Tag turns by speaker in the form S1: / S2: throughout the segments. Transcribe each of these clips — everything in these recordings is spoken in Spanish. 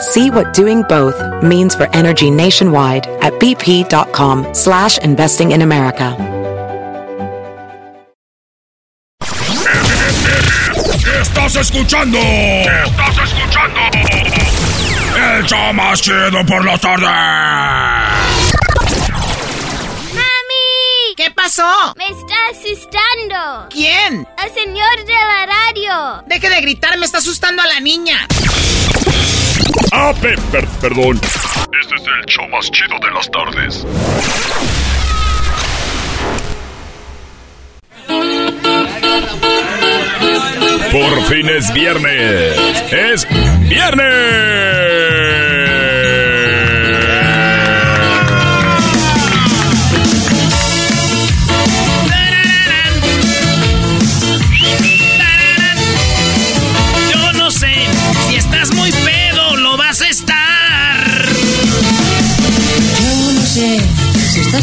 S1: See what doing both means for energy nationwide at bp.com slash investing in America.
S2: Estás escuchando. Estás escuchando. El show más chido por la tarde.
S3: ¡Mami!
S4: ¿Qué pasó?
S3: Me está asustando.
S4: ¿Quién?
S3: El señor de la radio.
S4: Deje de gritar, me está asustando a la niña.
S2: Ah, per- per- perdón. Este es el show más chido de las tardes. Por fin es viernes. Es viernes.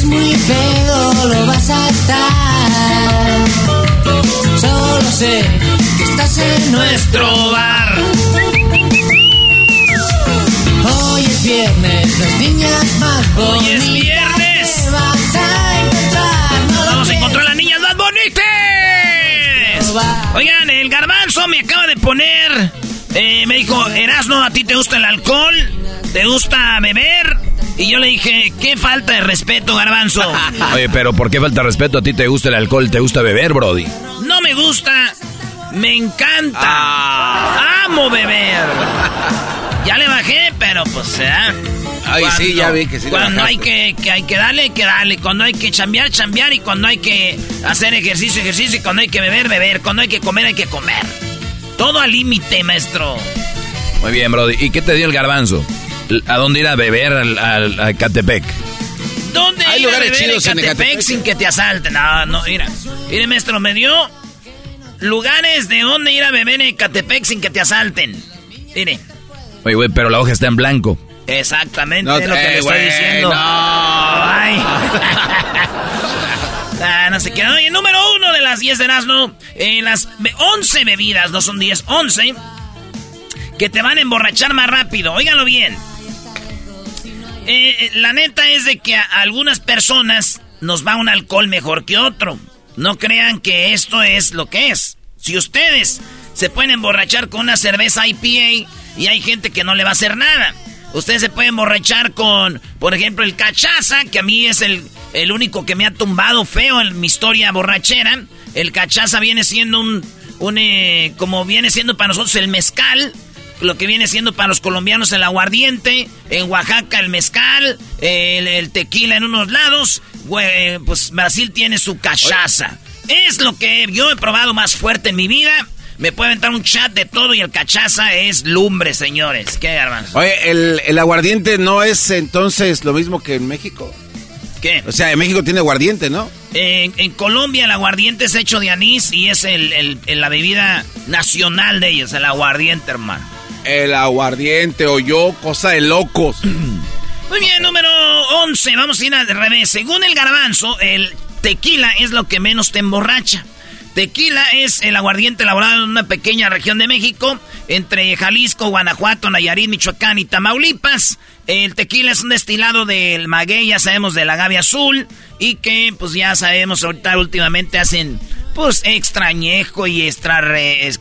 S5: Estás muy pedo, lo vas a estar.
S6: Solo sé que estás en nuestro
S5: bar.
S6: Hoy es viernes, las niñas más bonitas.
S5: Hoy es viernes.
S6: vas a encontrar. No lo
S5: Vamos a encontrar las niñas más bonitas. Oigan, el garbanzo me acaba de poner. eh, me dijo, Erasno, ¿a ti te gusta el alcohol? ¿Te gusta beber? Y yo le dije, ¿qué falta de respeto, garbanzo?
S7: Oye, pero ¿por qué falta de respeto? ¿A ti te gusta el alcohol? ¿Te gusta beber, Brody?
S5: No me gusta, me encanta.
S7: Ah.
S5: Amo beber. Ya le bajé, pero pues, ¿eh?
S7: Ay, sí, ya vi que sí
S5: Cuando hay que, que hay que darle, hay que darle. Cuando hay que chambear, chambear. Y cuando hay que hacer ejercicio, ejercicio. Y cuando hay que beber, beber. Cuando hay que comer, hay que comer. Todo al límite, maestro.
S7: Muy bien, Brody. ¿Y qué te dio el garbanzo? ¿A dónde ir a beber al, al- a Catepec?
S5: ¿Dónde
S7: Hay
S5: ir a
S7: lugares
S5: beber
S7: chidos en
S5: Ecatepec. sin que te asalten? No, no, mira. Mire, maestro, me dio lugares de dónde ir a beber en Ecatepec sin que te asalten. Mire.
S7: Oye, güey, pero la hoja está en blanco.
S5: Exactamente
S7: No,
S5: lo que le estoy diciendo.
S7: no.
S5: Ay. ah, no sé qué. Oye, número uno de las 10 de Erasmo. Eh, las be- 11 bebidas, no son 10, 11. Que te van a emborrachar más rápido. Óigalo bien. Eh, eh, la neta es de que a algunas personas nos va un alcohol mejor que otro. No crean que esto es lo que es. Si ustedes se pueden emborrachar con una cerveza IPA y hay gente que no le va a hacer nada. Ustedes se pueden emborrachar con, por ejemplo, el cachaza, que a mí es el, el único que me ha tumbado feo en mi historia borrachera. El cachaza viene siendo un, un eh, como viene siendo para nosotros el mezcal lo que viene siendo para los colombianos el aguardiente, en Oaxaca el mezcal, el, el tequila en unos lados, pues Brasil tiene su cachaza. Es lo que yo he probado más fuerte en mi vida. Me puede aventar un chat de todo y el cachaza es lumbre, señores. ¿Qué, garbanzo?
S8: Oye, el, el aguardiente no es entonces lo mismo que en México.
S5: ¿Qué?
S8: O sea, en México tiene aguardiente, ¿no?
S5: En, en Colombia el aguardiente es hecho de anís y es el, el- el- la bebida nacional de ellos, el aguardiente, hermano.
S8: El aguardiente o yo, cosa de locos.
S5: Muy bien, número 11. Vamos a ir al revés. Según el garbanzo, el tequila es lo que menos te emborracha. Tequila es el aguardiente elaborado en una pequeña región de México, entre Jalisco, Guanajuato, Nayarit, Michoacán y Tamaulipas. El tequila es un destilado del maguey, ya sabemos, del agave azul, y que pues ya sabemos ahorita últimamente hacen pues extrañejo y extra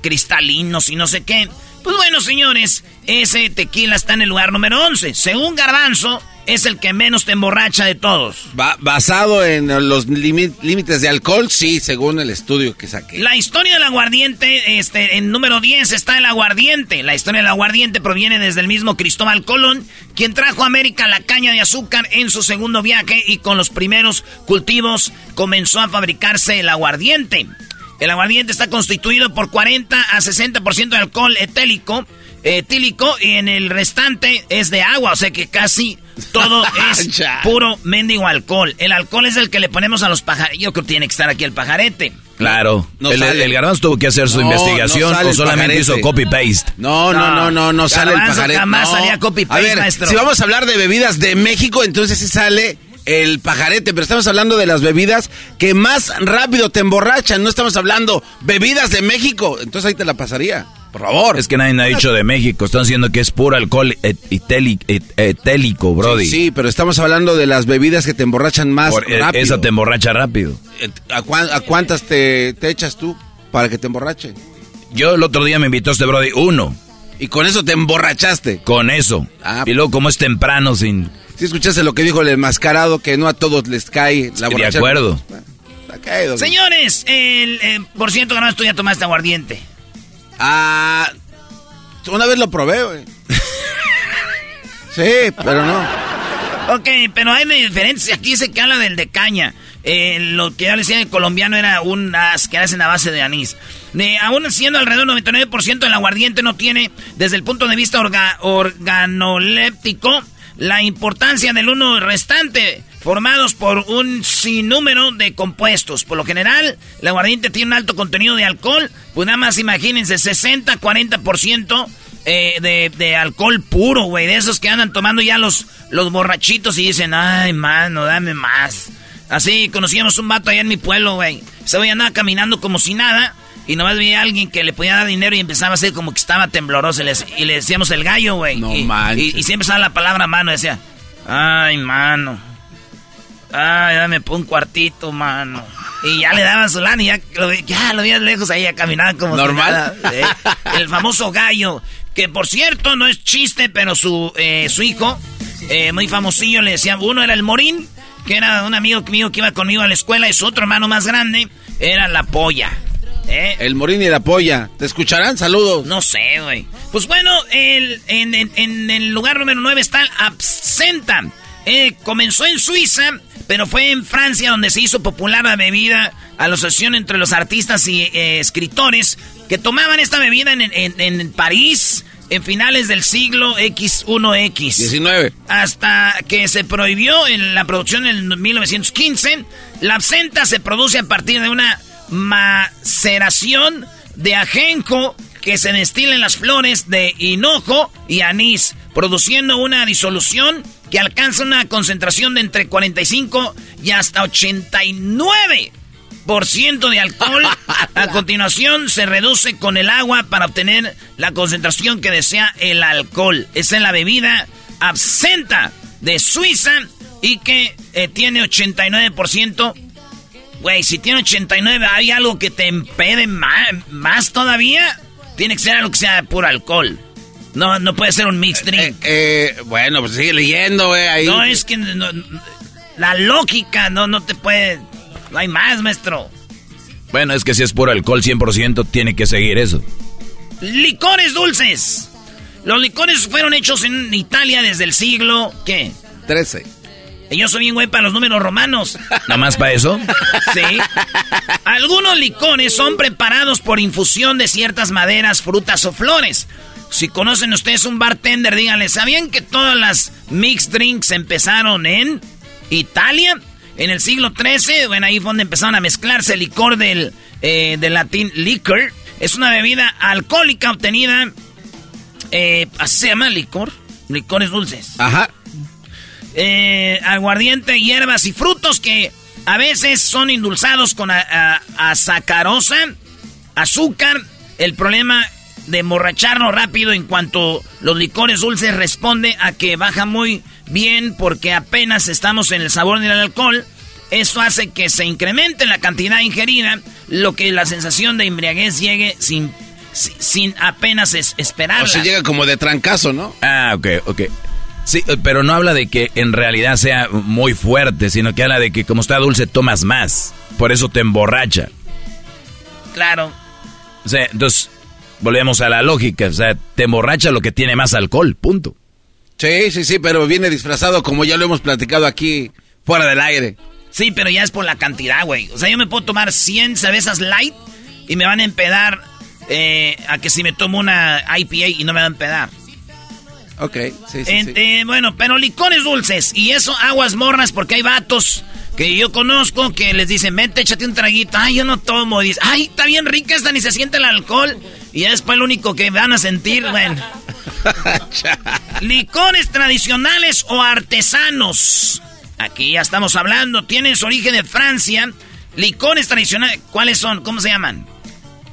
S5: cristalinos y no sé qué. Pues bueno, señores, ese tequila está en el lugar número 11. Según Garbanzo, es el que menos te emborracha de todos.
S8: basado en los límites de alcohol, sí, según el estudio que saqué.
S5: La historia del aguardiente, este, en número 10 está el aguardiente. La historia del aguardiente proviene desde el mismo Cristóbal Colón, quien trajo a América la caña de azúcar en su segundo viaje y con los primeros cultivos comenzó a fabricarse el aguardiente. El aguardiente está constituido por 40 a 60% de alcohol etélico, etílico y en el restante es de agua, o sea que casi todo es puro mendigo alcohol. El alcohol es el que le ponemos a los pajaretes. Yo creo que tiene que estar aquí el pajarete.
S7: Claro. el, el, garbanzo tuvo que hacer su investigación o solamente hizo copy-paste.
S8: No, no, no, no, no, sale el pajarete.
S5: jamás salía copy-paste, maestro.
S8: Si vamos a hablar de bebidas de México, entonces sí sale el pajarete, pero estamos hablando de las bebidas que más rápido te emborrachan. No estamos hablando bebidas de México. Entonces ahí te la pasaría. Por favor.
S7: Es que nadie ha dicho de México. Están diciendo que es puro alcohol etélico, Brody.
S8: Sí, pero estamos hablando de las bebidas que te emborrachan más e, rápido.
S7: Esa te emborracha rápido.
S8: Eh, ¿A, cuántas te, echas tú para que te emborrache?
S7: Yo el otro día me invitó este Brody uno.
S8: ¿Y con eso te emborrachaste?
S7: Con eso. Ah, y luego como es temprano sin...
S8: Si escuchaste lo que dijo el enmascarado, que no a todos les cae la
S7: De acuerdo.
S5: Señores, el, eh, por cierto, no tú ya tomaste aguardiente.
S8: Ah, una vez lo probé, güey. sí, pero no.
S5: Ok, pero hay diferencia. Aquí se que habla del de caña. Eh, lo que ya decía el colombiano era unas que hacen a base de anís. Aún siendo alrededor del 99% del aguardiente no tiene, desde el punto de vista organoléptico, la importancia del uno restante, formados por un sinnúmero de compuestos. Por lo general, el aguardiente tiene un alto contenido de alcohol, pues nada más imagínense, 60-40% eh, de, de, alcohol puro, güey, de esos que andan tomando ya los, los borrachitos y dicen, ay, mano, dame más. Así conocíamos un vato allá en mi pueblo, güey. Se veía nada caminando como si nada. Y nomás veía a alguien que le podía dar dinero y empezaba a ser como que estaba tembloroso. Y le, decíamos el gallo, güey.
S8: No
S5: y. Y, siempre estaba la palabra mano. Decía, ay, mano. Ay, dame un cuartito, mano. Y ya le daban su lana y ya lo, ya lo veías lejos ahí, ya caminaba como
S8: Normal.
S5: ¿eh? El famoso gallo. Que por cierto, no es chiste, pero su, eh, su hijo, eh, muy famosillo, le decía, uno era el Morín, que era un amigo mío que iba conmigo a la escuela, y su otro hermano más grande era la polla. ¿Eh?
S8: El Morín y la polla. ¿Te escucharán? Saludos.
S5: No sé, güey. Pues bueno, el, en, el lugar número 9 está el Absenta. Eh, comenzó en Suiza, pero fue en Francia donde se hizo popular la bebida a la asociación entre los artistas y eh, escritores que tomaban esta bebida en, en París en finales del siglo X1X.
S8: 19.
S5: Hasta que se prohibió en la producción en 1915. La absenta se produce a partir de una maceración de ajenjo que se destila en las flores de hinojo y anís, produciendo una disolución que alcanza una concentración de entre 45 y hasta 89 por ciento de alcohol. A continuación se reduce con el agua para obtener la concentración que desea el alcohol. Esa es la bebida absenta de Suiza y que eh, tiene 89% Güey, si tiene 89, ¿hay algo que te empede más, todavía? Tiene que ser algo que sea puro alcohol. No, no puede ser un mixed drink.
S8: Eh, eh, bueno, pues sigue leyendo, güey.
S5: No, es que la lógica no, no te puede... No hay más, maestro.
S7: Bueno, es que si es puro alcohol 100%, tiene que seguir eso.
S5: Licores dulces. Los licores fueron hechos en Italia desde el siglo... ¿Qué?
S8: 13.
S5: Yo soy bien güey para los números romanos.
S7: ¿Nada más para eso?
S5: Sí. Algunos licores son preparados por infusión de ciertas maderas, frutas o flores. Si conocen ustedes un bartender, díganle, ¿sabían que todas las mixed drinks empezaron en Italia? En el siglo XIII, bueno, ahí fue donde empezaron a mezclarse el licor del, eh, del latín liquor. Es una bebida alcohólica obtenida, eh, se llama licor, licores dulces.
S8: Ajá
S5: eh, aguardiente, hierbas y frutos que a veces son endulzados con azacarosa, azúcar. El problema de emborracharnos rápido en cuanto los licores dulces responde a que baja muy bien porque apenas estamos en el sabor del alcohol. Eso hace que se incremente la cantidad ingerida, lo que la sensación de embriaguez llegue sin, sin apenas esperar.
S8: O se llega como de trancazo, ¿no?
S7: Ah, ok, ok. Sí, eh, pero no habla de que en realidad sea muy fuerte, sino que habla de que como está dulce tomas más. Por eso te emborracha.
S5: Claro.
S7: O sea, entonces volvemos a la lógica. O sea, te emborracha lo que tiene más alcohol, punto.
S8: Sí, sí, sí, pero viene disfrazado como ya lo hemos platicado aquí fuera del aire.
S5: Sí, pero ya es por la cantidad, güey. O sea, yo me puedo tomar 100 cervezas light y me van a empedar eh, a que si me tomo una IPA y no me van a empedar.
S8: Ok, sí, sí, sí.
S5: Bueno, pero licores dulces y eso aguas mornas porque hay vatos que yo conozco que les dicen, vente, échate un traguito. Ay, yo no tomo. dice, ay, está bien rica esta, ni se siente el alcohol. Y ya después lo único que van a sentir, bueno. licores tradicionales o artesanos. Aquí ya estamos hablando. Tienen su origen de Francia. Licores tradicionales. ¿Cuáles son? ¿Cómo se llaman?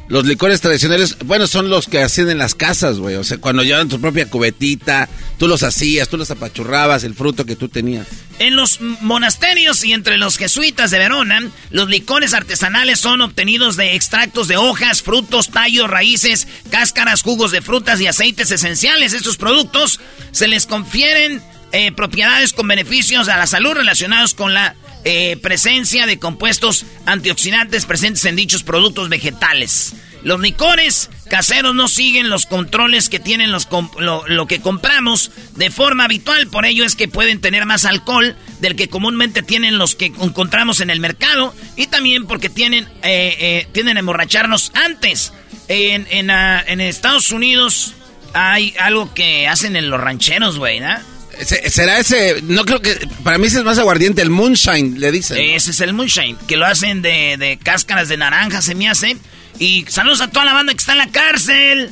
S8: Los licores tradicionales, bueno, son los que hacían en las casas, güey. O sea, cuando llevaban tu propia cubetita, tú los hacías, tú los apachurrabas, el fruto que tú tenías.
S5: En los monasterios y entre los jesuitas de Verona, los licores artesanales son obtenidos de extractos de hojas, frutos, tallos, raíces, cáscaras, jugos de frutas y aceites esenciales. Estos productos se les confieren eh, propiedades con beneficios a la salud relacionados con la eh, presencia de compuestos antioxidantes presentes en dichos productos vegetales. Los licores caseros no siguen los controles que tienen los lo, que compramos de forma habitual, por ello es que pueden tener más alcohol del que comúnmente tienen los que encontramos en el mercado y también porque tienen, eh, eh, emborracharnos antes. En, en, ah, en Estados Unidos hay algo que hacen en los rancheros, güey, ¿no?
S8: ¿Será ese? No creo que. Para mí ese es más aguardiente, el moonshine, le dicen.
S5: Ese es el moonshine, que lo hacen de, de, cáscaras de naranja, se me hace. Y saludos a toda la banda que está en la cárcel.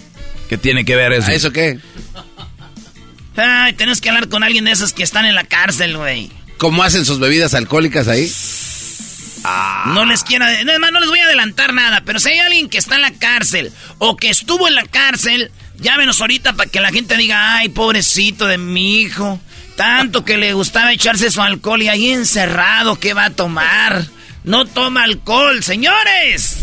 S7: ¿Qué tiene que ver eso?
S8: ¿A eso qué?
S5: Ay, tenés que hablar con alguien de esos que están en la cárcel, güey.
S8: ¿Cómo hacen sus bebidas alcohólicas ahí?
S5: Ah. No les quiero. No, no les voy a adelantar nada, pero si hay alguien que está en la cárcel o que estuvo en la cárcel Llámenos ahorita para que la gente diga, ay, pobrecito de mi hijo. Tanto que le gustaba echarse su alcohol y ahí encerrado, ¿qué va a tomar? No toma alcohol, señores.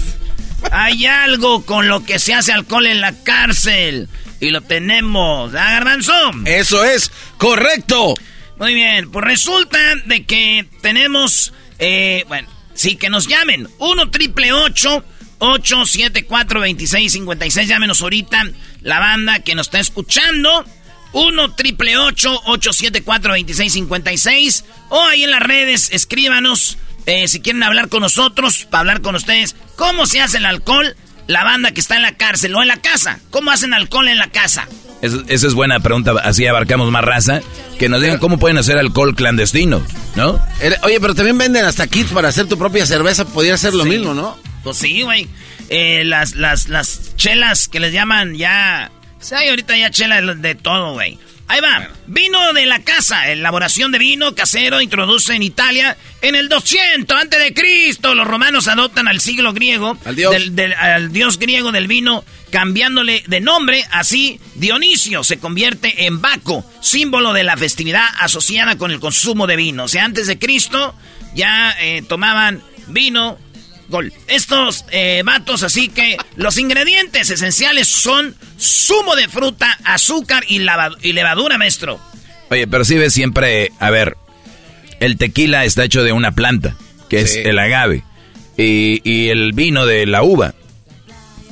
S5: Hay algo con lo que se hace alcohol en la cárcel. Y lo tenemos, ¿ah, Garbanzo?
S8: Eso es correcto.
S5: Muy bien, pues resulta de que tenemos, eh, bueno, sí, que nos llamen. 1 triple 874 2656 Llámenos ahorita la banda que nos está escuchando. 1 triple 874 2656 O ahí en las redes, escríbanos eh, si quieren hablar con nosotros, para hablar con ustedes. ¿Cómo se hace el alcohol? La banda que está en la cárcel o en la casa. ¿Cómo hacen alcohol en la casa?
S7: esa es buena pregunta, así abarcamos más raza. Que nos digan cómo pueden hacer alcohol clandestino, ¿no?
S8: Oye, pero también venden hasta kits para hacer tu propia cerveza, podría ser lo mismo, ¿no?
S5: Pues sí, güey. Eh, las, las, las chelas que les llaman ya... Sí, ahorita ya chelas de todo, güey. Ahí va. Vino de la casa. Elaboración de vino casero introduce en Italia en el 200 antes de Cristo. Los romanos adoptan al siglo griego.
S8: Al dios.
S5: al dios griego del vino, cambiándole de nombre. Así, Dionisio se convierte en Baco, símbolo de la festividad asociada con el consumo de vino. O sea, antes de Cristo ya eh, tomaban vino Estos eh, vatos, así que los ingredientes esenciales son zumo de fruta, azúcar y, y levadura, maestro.
S7: Oye, pero si ves siempre, a ver, el tequila está hecho de una planta, que es el agave, y, y el vino de la uva,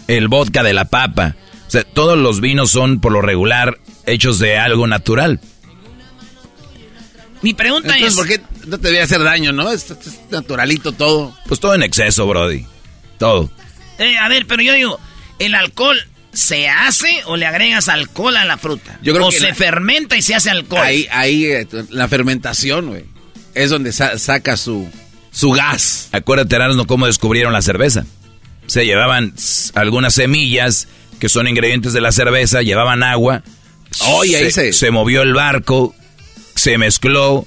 S7: el vodka de la papa. O sea, todos los vinos son por lo regular hechos de algo natural.
S5: Mi pregunta es...
S8: ¿por qué no te debe hacer daño, no? Es, naturalito todo.
S7: Pues todo en exceso, Brody. Todo.
S5: Eh, a ver, pero yo digo, ¿el alcohol se hace o le agregas alcohol a la fruta?
S8: Yo creo
S5: o
S8: que
S5: se fermenta y se hace alcohol.
S8: Ahí, ahí eh, la fermentación, güey. Es donde saca su, su gas.
S7: Acuérdate, no cómo descubrieron la cerveza. Se llevaban algunas semillas que son ingredientes de la cerveza, llevaban agua.
S8: Oye, ahí
S7: se, se movió el barco, se mezcló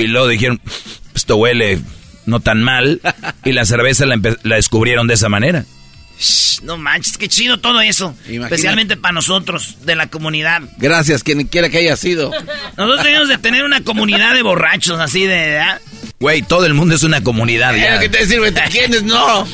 S7: y luego dijeron, esto huele no tan mal y la cerveza la, descubrieron de esa manera.
S5: no manches, qué chido todo eso. Especialmente para nosotros, de la comunidad.
S8: Gracias, quien quiera que haya sido.
S5: Nosotros tenemos de tener una comunidad de borrachos así de...
S7: Güey, todo el mundo es una comunidad ya.
S8: que te decir, güey, ¿quiénes no?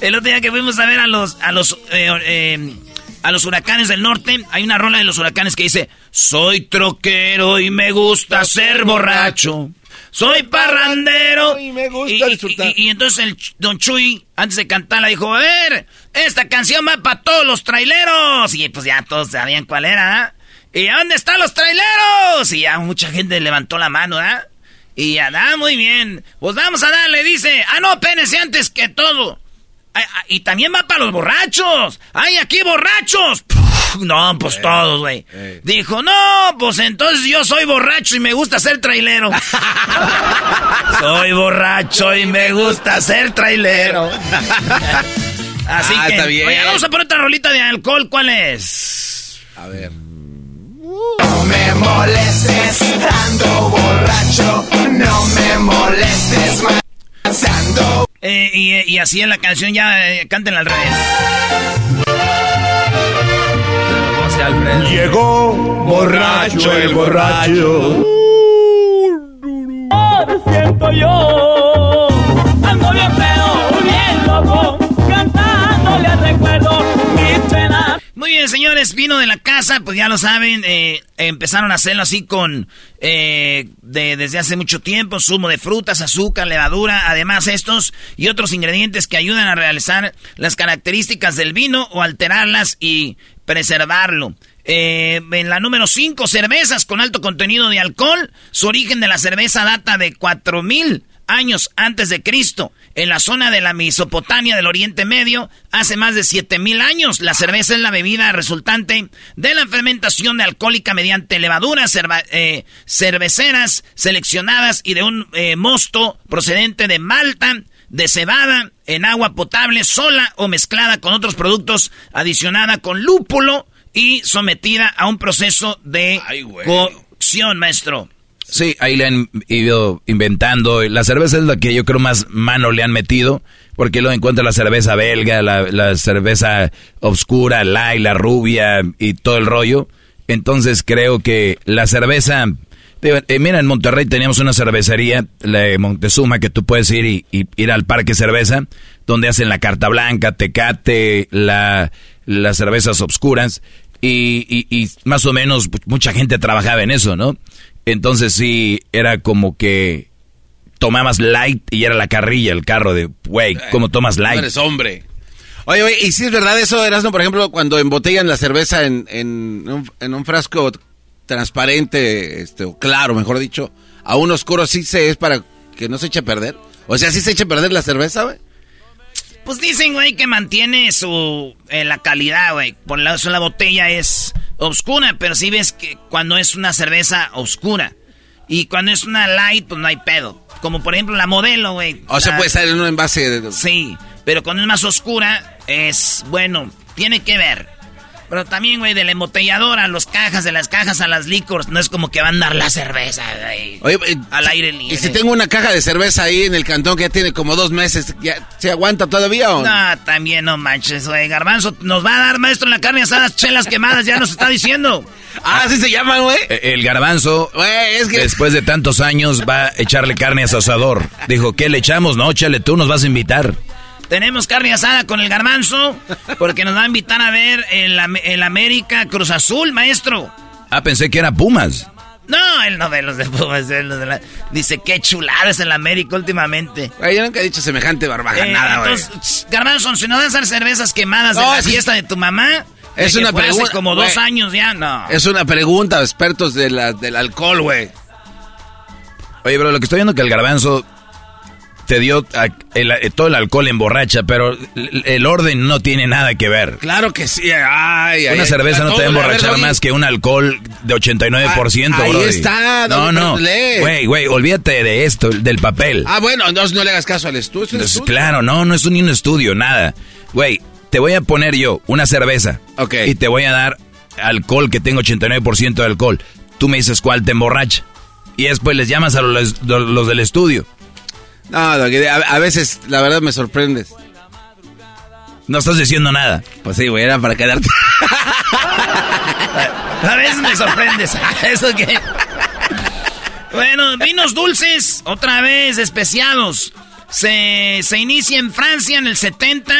S5: El otro día que fuimos a ver a los... A los eh, eh, a los huracanes del norte. Hay una rola de los huracanes que dice, soy troquero y me gusta ser borracho. Soy parrandero.
S8: Y me gusta disfrutar.
S5: Y, entonces el Don Chuy, antes de cantarla, dijo, a ver, esta canción va para todos los traileros. Y pues ya todos sabían cuál era, ¿ah? ¿Y dónde están los traileros? Y ya mucha gente levantó la mano, ¿ah? Y ya, da, muy bien. Pues vamos a darle, dice. Ah, no, pénese antes que todo. Y también va para los borrachos. ¡Ay, aquí borrachos! no, pues todos, güey. Dijo, no, pues entonces yo soy borracho y me gusta ser trailero. soy borracho y me gusta ser trailero. Así
S8: Ah,
S5: que,
S8: está bien.
S5: oye, vamos a poner otra rolita de alcohol. ¿Cuál es?
S8: A ver.
S6: No me molestes estando borracho, no me molestes pasando.
S5: Eh, y, y así en la canción ya eh, cántenla al revés.
S2: Llegó borracho el borracho.
S9: siento yo.
S5: Señores, vino de la casa, pues ya lo saben, eh, empezaron a hacerlo así con, eh, de, desde hace mucho tiempo, zumo de frutas, azúcar, levadura, además estos y otros ingredientes que ayudan a realizar las características del vino o alterarlas y preservarlo. Eh, en la número 5, cervezas con alto contenido de alcohol. Su origen de la cerveza data de 4000 años antes de Cristo. En la zona de la Mesopotamia del Oriente Medio, hace más de 7000 años, la cerveza es la bebida resultante de la fermentación de alcohólica mediante levaduras eh, cerveceras seleccionadas y de un eh, mosto procedente de Malta, de cebada, en agua potable, sola o mezclada con otros productos, adicionada con lúpulo y sometida a un proceso de
S8: Ay,
S5: cocción, maestro.
S7: Sí, ahí le han ido inventando. La cerveza es la que yo creo más mano le han metido, porque luego encuentra la cerveza belga, la, cerveza obscura, la y la rubia y todo el rollo. Entonces creo que la cerveza... eh, mira, en Monterrey teníamos una cervecería, la de Montezuma, que tú puedes ir y, y ir al Parque Cerveza, donde hacen la carta blanca, tecate, la, las cervezas obscuras, y, y- y más o menos mucha gente trabajaba en eso, ¿no? Entonces sí, era como que tomabas light y era la carrilla, el carro de, güey, ¿cómo tomas
S8: No
S7: light?
S8: eres hombre. Oye, oye, y si es verdad eso, Erasmo, por ejemplo, cuando embotellan la cerveza en, en, un, en un frasco transparente, este, o claro, mejor dicho, a un oscuro, sí se es para que no se eche a perder. O sea, sí se eche a perder la cerveza, güey.
S5: Pues dicen, güey, que mantiene su eh, la calidad, güey. Por la, eso la botella es oscura, pero sí ves que cuando es una cerveza oscura. Y cuando es una light, pues no hay pedo. Como por ejemplo la modelo, güey.
S8: O sea,
S5: La-
S8: puede estar en un envase de...
S5: Sí, pero cuando es más oscura, es bueno, tiene que ver. Pero también, güey, de la embotelladora, a las cajas, de las cajas a las licors, no es como que van a dar la cerveza, güey.
S8: Oye, eh,
S5: Al aire libre.
S8: Y si tengo una caja de cerveza ahí en el cantón que ya tiene como dos meses, ¿ya ¿se aguanta todavía o no?
S5: No, también no manches, güey. Garbanzo nos va a dar, maestro, en la carne asadas, chelas quemadas, ya nos está diciendo.
S8: Ah, ¿sí se llaman, güey?
S7: Eh, El garbanzo,
S8: Güey, es que...
S7: después de tantos años, va a echarle carne a su asador. Dijo, ¿qué le echamos? No, échale tú, nos vas a invitar.
S5: Tenemos carne asada con el garbanzo, porque nos va a invitar a ver el, el América Cruz Azul, maestro.
S7: Ah, pensé que era Pumas.
S5: No, él no ve los de Pumas, él los de la- Dice, qué chulada es el América últimamente.
S8: Güey, yo nunca he dicho semejante
S5: Eh,
S8: barbajanada, güey.
S5: entonces, Garbanzo, si nos das a hacer cervezas quemadas de
S8: No,
S5: la
S8: es-
S5: fiesta de tu mamá,
S8: es una pregunta,
S5: Hace como dos
S8: güey.
S5: años ya, no.
S8: Es una pregunta, expertos de la, del alcohol, güey.
S7: Oye, bro, lo que estoy viendo que el garbanzo te dio a- el- eh, todo el alcohol emborracha, pero el, el orden no tiene nada que ver.
S8: Claro que sí. Ay,
S7: Una
S8: ay,
S7: cerveza no te va a emborrachar más que un alcohol de 89%,
S8: Ah, ahí
S7: brody.
S8: está,
S7: No, no. Güey, güey, olvídate de esto, del papel.
S8: Ah, bueno, entonces no le hagas caso al estudio. es un
S7: Entonces,
S8: estudio.
S7: claro, no, no es un, ni un estudio, nada. Güey, te voy a poner yo una cerveza.
S8: Ok.
S7: Y te voy a dar alcohol que tengo 89% de alcohol. Tú me dices cuál te emborracha. Y después les llamas a los, los del estudio.
S8: No, a, a veces, la verdad, me sorprendes.
S7: No estás diciendo nada.
S8: Pues sí, güey, era para quedarte.
S5: A veces me sorprendes. ¿Eso qué? Bueno, vinos dulces, otra vez especiados. Se, se inicia en Francia en el 70.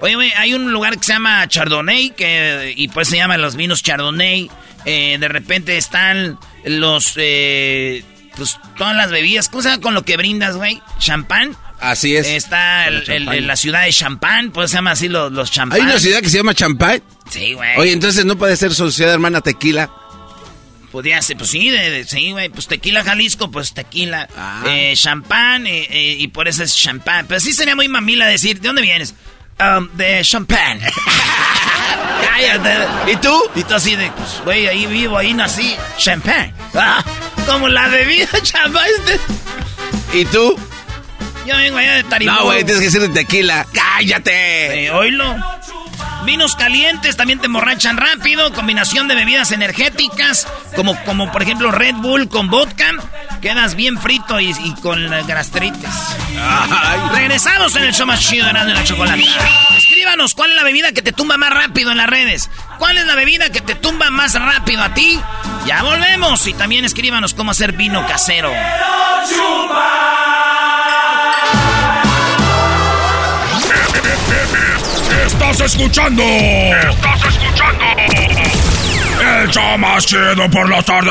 S5: Oye, güey, hay un lugar que se llama Chardonnay, que, y pues se llaman los vinos Chardonnay. Eh, de repente están los, eh, pues todas las bebidas. ¿Cómo se llama con lo que brindas, güey? ¿Champán?
S8: Así es.
S5: Está el, la ciudad de Champán, pues se llama así los, los champán.
S8: ¿Hay una ciudad que se llama Champán?
S5: Sí, güey.
S8: Oye, entonces no puede ser sociedad hermana tequila.
S5: Podría ser, pues sí, de, sí, güey. Pues tequila Jalisco, pues tequila. Ah. Eh, champán, eh, eh, y por eso es champán. Pero sí sería muy mamila decir, ¿de dónde vienes? Um, de champán. Cállate.
S8: ¿Y tú?
S5: Y tú así de, pues, güey, ahí vivo, ahí nací. Champán. Ah, como la bebida champán.
S8: ¿Y tú?
S5: Yo vengo allá de Taribó.
S8: No, güey, tienes que decir de tequila. ¡Cállate!
S5: Eh, oílo. Vinos calientes también te emborrachan rápido. Combinación de bebidas energéticas, como, como por ejemplo Red Bull con vodka. Quedas bien frito y, con gastritis. Regresamos en el show más chido de la Chocolata. Escríbanos cuál es la bebida que te tumba más rápido en las redes. ¿Cuál es la bebida que te tumba más rápido a ti? Ya volvemos. Y también escríbanos cómo hacer vino casero.
S2: Estás escuchando. Estás escuchando. El show más chido por la tarde.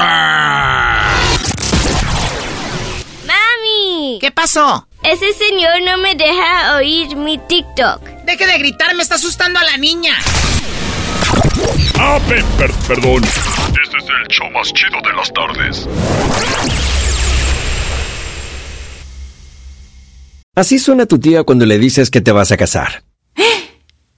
S3: ¡Mami!
S4: ¿Qué pasó?
S3: Ese señor no me deja oír mi TikTok.
S4: Deje de gritar, me está asustando a la niña.
S2: Ah, perdón. Este es el show más chido de las tardes.
S10: Así suena tu tía cuando le dices que te vas a casar.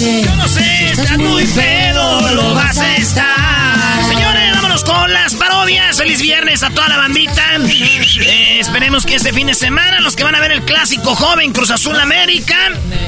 S5: Yo no sé, estás muy pedo, lo vas a estar. Señores, vámonos con las parodias. Feliz viernes a toda la bandita. Eh, esperemos que este fin de semana, los que van a ver el clásico joven Cruz Azul América,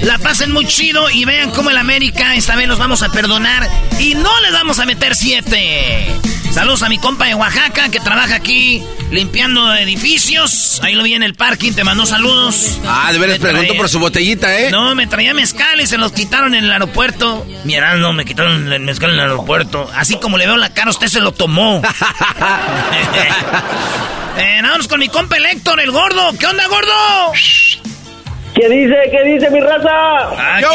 S5: la pasen muy chido y vean cómo el América esta vez los vamos a perdonar y no les vamos a meter siete. Saludos a mi compa de Oaxaca que trabaja aquí limpiando edificios. Ahí lo vi en el parking, te mandó saludos.
S8: Ah, de veras pregunto por su botellita, ¿eh?
S5: No, me traía mezcal y se los quitaron en el aeropuerto. Mira, no, me quitaron el mezcal en el aeropuerto. Así como le veo la cara, usted se lo tomó. eh, vámonos con mi compa el Héctor, el gordo. ¿Qué onda, gordo?
S11: ¿Qué dice? ¿Qué dice mi raza?
S8: Ah, ¡Qué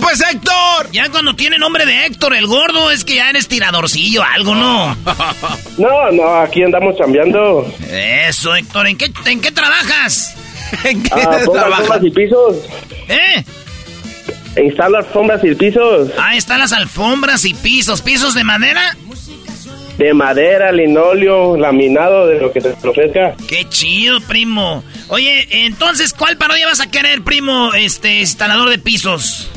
S8: pues Héctor!
S5: Ya cuando tiene nombre de Héctor el gordo es que ya eres tiradorcillo, algo, ¿no?
S11: no, no, aquí andamos cambiando.
S5: Eso, Héctor, ¿en qué, en qué trabajas?
S11: ¿En qué ah, trabajas? y pisos.
S5: ¿Eh?
S11: Instala alfombras y pisos.
S5: Ah, están las alfombras y pisos. ¿Pisos de madera?
S11: De madera, linoleo, laminado, de lo que te ofrezca.
S5: Qué chido, primo. Oye, entonces, ¿cuál parodia vas a querer, primo, este instalador de pisos?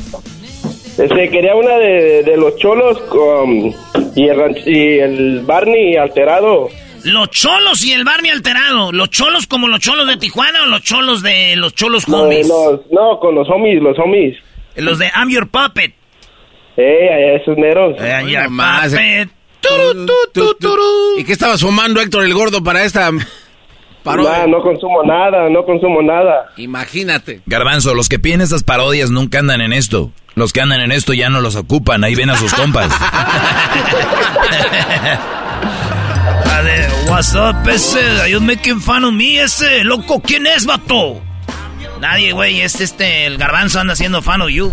S11: Este, quería una de, de los cholos con, y, el, ranch- y el Barney alterado.
S5: Los cholos y el Barney alterado. ¿Los cholos como los cholos de Tijuana o los cholos de los cholos
S11: No,
S5: homies?
S11: los- no, con los homies, los homies.
S5: Los de I'm Your Puppet.
S11: Eh, esos neros.
S5: I'm Your Puppet.
S8: ¿Y qué estabas fumando, Héctor el Gordo, para esta parodia?
S11: No, no consumo nada, no consumo nada.
S8: Imagínate.
S7: Garbanzo, los que piden estas parodias nunca andan en esto. Los que andan en esto ya no los ocupan, ahí ven a sus compas.
S5: Ver, what's up, ese? Are you making fun of me, ese? Loco, ¿quién es, vato? Nadie, güey, este, este, el garbanzo anda haciendo fan of you.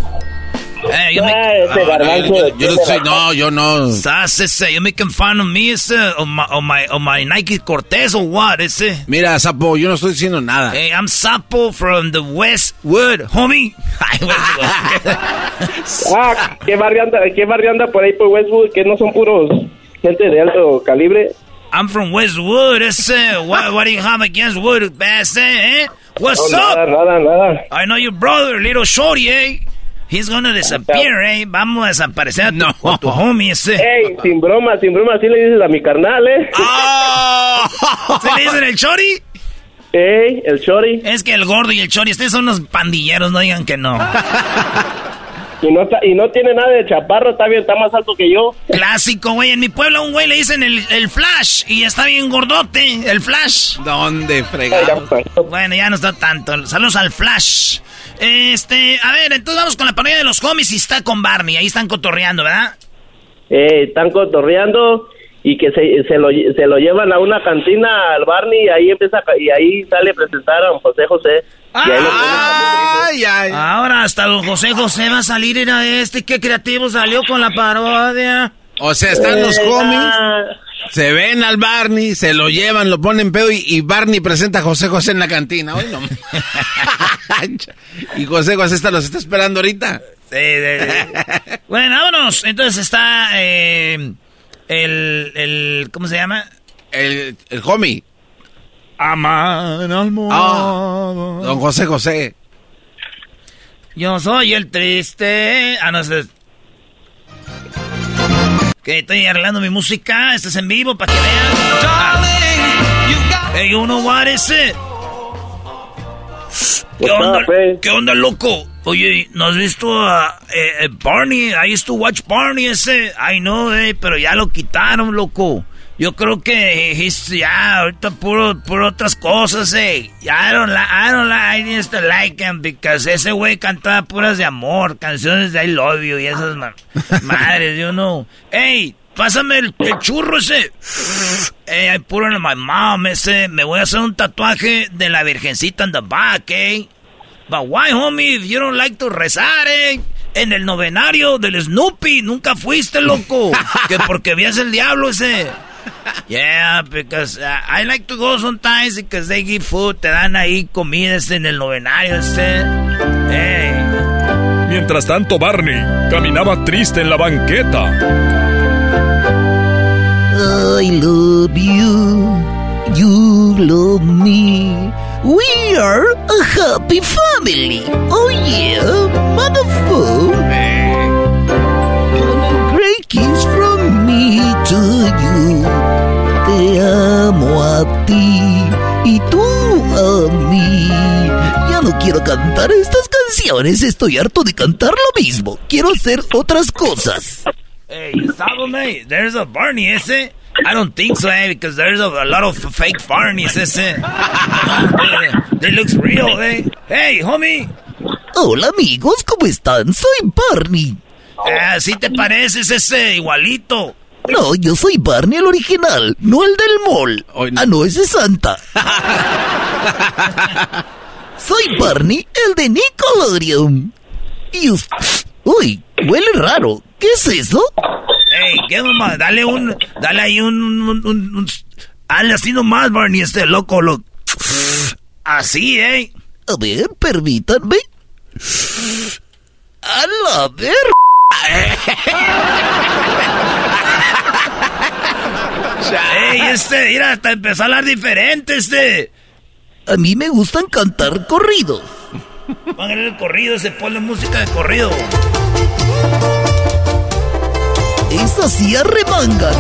S5: Eh, you make-
S11: Ah, ese garbanzo.
S8: Yo, yo no soy, no, yo no.
S5: ¿Sabes ese? You making fun of me, ese? O my, o my, o my Nike Cortez o what, ese?
S8: Mira, Sapo, yo no estoy diciendo nada.
S5: Hey, I'm Sapo from the Westwood, homie.
S11: Ah, ¿qué barrio anda, qué barrio anda por ahí por Westwood? Que no son puros gente de alto calibre.
S5: I'm from Westwood, ese. What, what do you have against Wood, bass, eh? eh? What's
S11: No,
S5: up?
S11: nada, nada, nada.
S5: I know your brother, little shorty, eh? He's gonna disappear, eh? Vamos a desaparecer a tu, a tu homie ese.
S11: Ey, sin broma, sin broma, así le dices a mi carnal, ¿eh?
S5: ¿Se le dicen el chori?
S11: Ey, el chori.
S5: Es que el gordo y el chori, ustedes son unos pandilleros, no digan que no.
S11: Y no, está- y no tiene nada de chaparro, está bien, está más alto que yo.
S5: Clásico, güey. En mi pueblo a un güey le dicen el, el flash y está bien gordote, el flash.
S8: ¿Dónde fregado?
S5: Bueno, ya no está tanto. Saludos al flash. Este, a ver, entonces vamos con la parodia de los homies y está con Barney. Ahí están cotorreando, ¿verdad?
S11: Eh, están cotorreando y que se, se, lo, se lo llevan a una cantina al Barney y ahí empieza a- y ahí sale a presentar a José José. Y ahí lo
S8: Ay, ay.
S5: Ahora hasta don José José va a salir, era este. Qué creativo salió con la parodia.
S8: O sea, están los
S11: Eh,
S8: homies,
S11: ah,
S8: se ven al Barney, se lo llevan, lo ponen pedo y, y Barney presenta a José José en la cantina. Hoy no. y José José está, los está esperando ahorita.
S5: Sí, sí, sí. bueno, vámonos. Entonces está eh, el, el. ¿Cómo se llama?
S8: El, el homie.
S5: Aman
S8: Ah, don José José.
S5: Yo soy el triste. Ah, no sé. Que estoy arreglando mi música. Esto es en vivo para que vean. Ah. Hey, you know what is it? ¿Qué onda,
S11: eh?
S5: ¿Qué onda, loco? Oye, ¿no has visto a eh, eh, Barney? I used to watch Barney ese. I know, eh, pero ya lo quitaron, loco. Yo creo que he's, ya, ahorita puro, puro otras cosas, eh. I don't, li- I don't like, I to like him because ese güey cantaba puras de amor, canciones de I love you y esas ma- madres, you know. Hey, pásame el, el churro ese. Hey, I put it on my mom ese. Me voy a hacer un tatuaje de la virgencita en the back, eh. But why, homie, if you don't like to rezar, eh? En el novenario del Snoopy, nunca fuiste, loco. que porque vías el diablo ese. Yeah, because uh, I like to go sometimes because they give food, te dan ahí comidas en el novenario ese. Hey.
S2: Mientras tanto, Barney caminaba triste en la banqueta.
S12: I love you. You love me. We are a happy family. Oh yeah, motherfucker. A great kiss from me to you. Amo a ti y tú a mí. Ya no quiero cantar estas canciones. Estoy harto de cantar lo mismo. Quiero hacer otras cosas.
S5: Hey, sábame, there's a Barney ese. I don't think so, eh, because there's a, a lot of fake Barneys ese. they looks real, eh. Hey, homie.
S12: Hola amigos, ¿cómo están? Soy Barney.
S5: Ah, sí te pareces ese igualito.
S12: No, yo soy Barney el original, no el del mall. Ah, no, ese es Santa. soy Barney, el de Nickelodeon. Y us- Uy, huele raro. ¿Qué es eso?
S5: Hey, ¿qué mamá? Dale un, dale ahí un, un, un, un- así nomás, Barney, este loco, lo, así, eh.
S12: A ver, permítanme. A la ver.
S5: Ey, este, mira, hasta empezó a hablar diferente, este.
S12: A mí me gustan cantar corridos.
S5: Póngale el corrido, se pone música de corrido.
S12: Es así arremangan.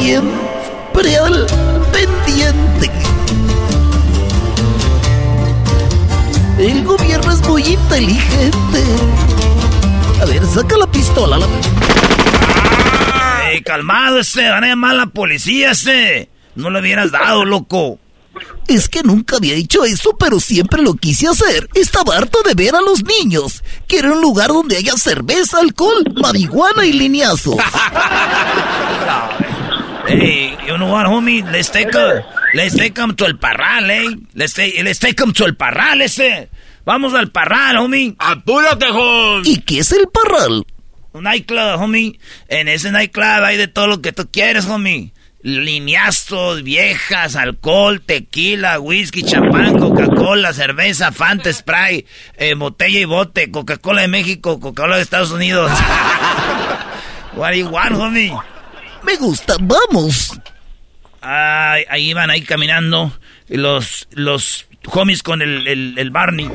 S12: Siempre al pendiente. El gobierno es muy inteligente. A ver, saca la pistola. La...
S5: Ey, calmado ese, van a llamar a la policía ese. No lo hubieras dado, loco.
S12: Es que nunca había hecho eso, pero siempre lo quise hacer. Estaba harto de ver a los niños. Quiero un lugar donde haya cerveza, alcohol, marihuana y lineazos.
S5: Hey, you know what, homie? Let's take a, let's take them to el parral, eh. Let's take, let's take them to el parral ese. Vamos al parral, homie.
S8: Apúrate, Jos.
S12: ¿Y qué es el parral?
S5: Un nightclub, homie. En ese nightclub hay de todo lo que tú quieres, homie. Lineazos, viejas, alcohol, tequila, whisky, champán, Coca-Cola, cerveza, Fanta, Spray, eh, botella y bote, Coca-Cola de México, Coca-Cola de Estados Unidos. What do you want, homie?
S12: Me gusta, vamos.
S5: Ay, ahí iban ahí caminando los, los homies con el, el, el Barney.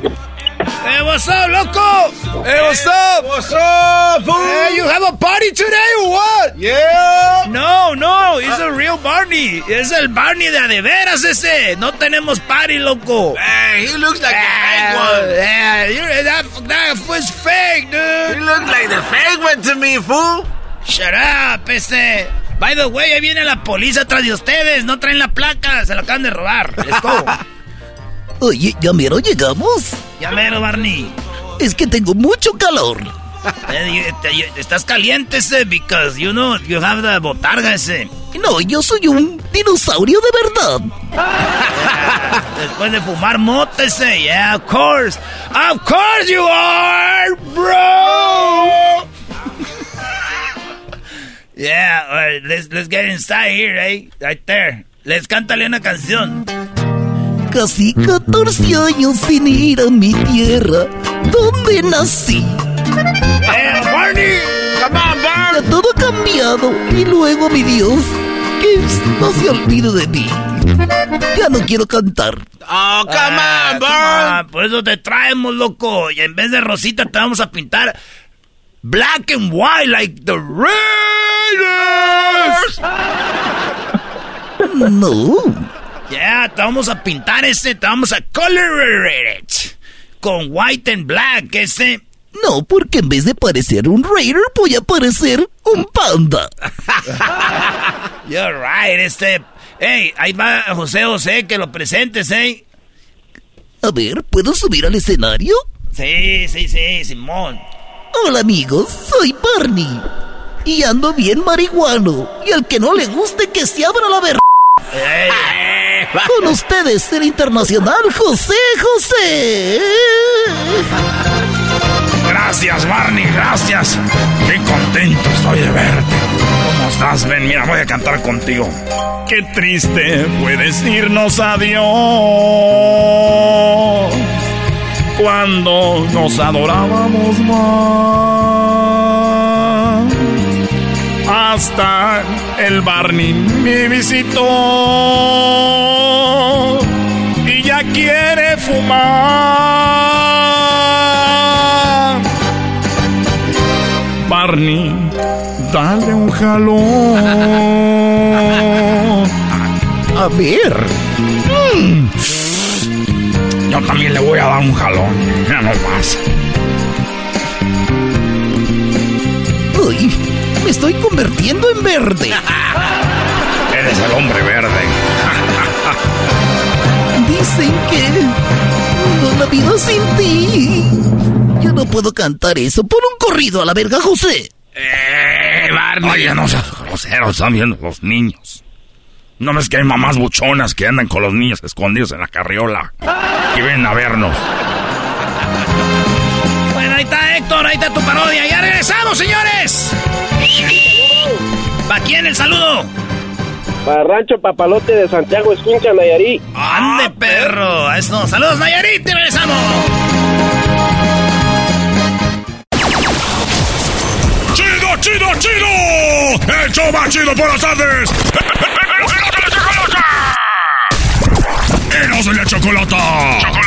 S5: Hey, what's up, loco?
S8: Hey, what's up? What's up, fool?
S5: Hey, you have a party today or what?
S8: Yeah.
S5: No, no, it's a real Barney. Es el Barney de a de veras ese. No tenemos party, loco.
S8: Hey, he looks like the fake one.
S5: Yeah, that, that was fake, dude.
S8: He looks like the fake one to me, fool.
S5: Shut up, ese. By the way, ahí viene la policía atrás de ustedes. No traen la placa, se la acaban de robar. Let's go.
S12: Oye, ya mero llegamos.
S5: ya mero, Barney.
S12: Es que tengo mucho calor.
S5: Eh, te- Estás caliente ese, because you know, you have the botarga ese.
S12: No, yo soy un dinosaurio de verdad.
S5: Después de fumar mota ese, yeah, of course. Of course you are, bro. yeah, all right, let's, let's get inside here, eh? Right there. Les cántale una canción.
S12: Casi 14 años sin ir a mi tierra, donde nací.
S5: ¡Eh, Barney!
S8: Come on,
S12: Ya todo ha cambiado y luego mi Dios, que no se olvide de mí. Ya no quiero cantar.
S8: Oh, come
S5: Ah,
S8: on,
S5: come
S8: Barn.
S5: on, Por eso te traemos, loco. Y en vez de rosita te vamos a pintar black and white like the Raiders.
S12: No.
S5: Yeah, te vamos a pintar ese, te vamos a color it con white and black ese.
S12: No, porque en vez de parecer un Raider, voy a parecer un panda.
S5: You're right, este. Hey, ahí va José José, que lo presentes, eh.
S12: A ver, ¿puedo subir al escenario?
S5: Sí, sí, sí, Simón.
S12: Hola amigos, soy Barney. Y ando bien marihuano. Y al que no le guste que se abra la ver... Con ustedes, el internacional José José.
S13: Gracias, Barney, gracias. Qué contento estoy de verte. ¿Cómo estás? Ven, mira, voy a cantar contigo. Qué triste fue decirnos adiós. Cuando nos adorábamos más. Hasta el Barney me visitó. Y ya quiere fumar. Barney, dale un jalón.
S12: A ver.
S13: Mm. Yo también le voy a dar un jalón. Ya no más.
S12: Me estoy convirtiendo en verde.
S13: Eres el hombre verde.
S12: Dicen que no la vida sin ti. Yo no puedo cantar eso. Pon un corrido a la verga, José.
S13: Eh, Barney. Oye, no seas grosero, están viendo los niños. No ves que hay mamás buchonas que andan con los niños escondidos en la carriola. Que vienen a vernos.
S5: Bueno, ahí está Héctor, ahí está tu parodia. Ya regresamos, señores. ¿Para quién el saludo?
S11: Para Rancho Papalote de Santiago Escuincha, Nayarit.
S5: ¡Ande, perro! A eso. Saludos, Nayarit, y regresamos.
S13: ¡Chido, chido, chido! ¡El show más chido por las tardes! ¡Eros de la chocolata! ¡Chocolata!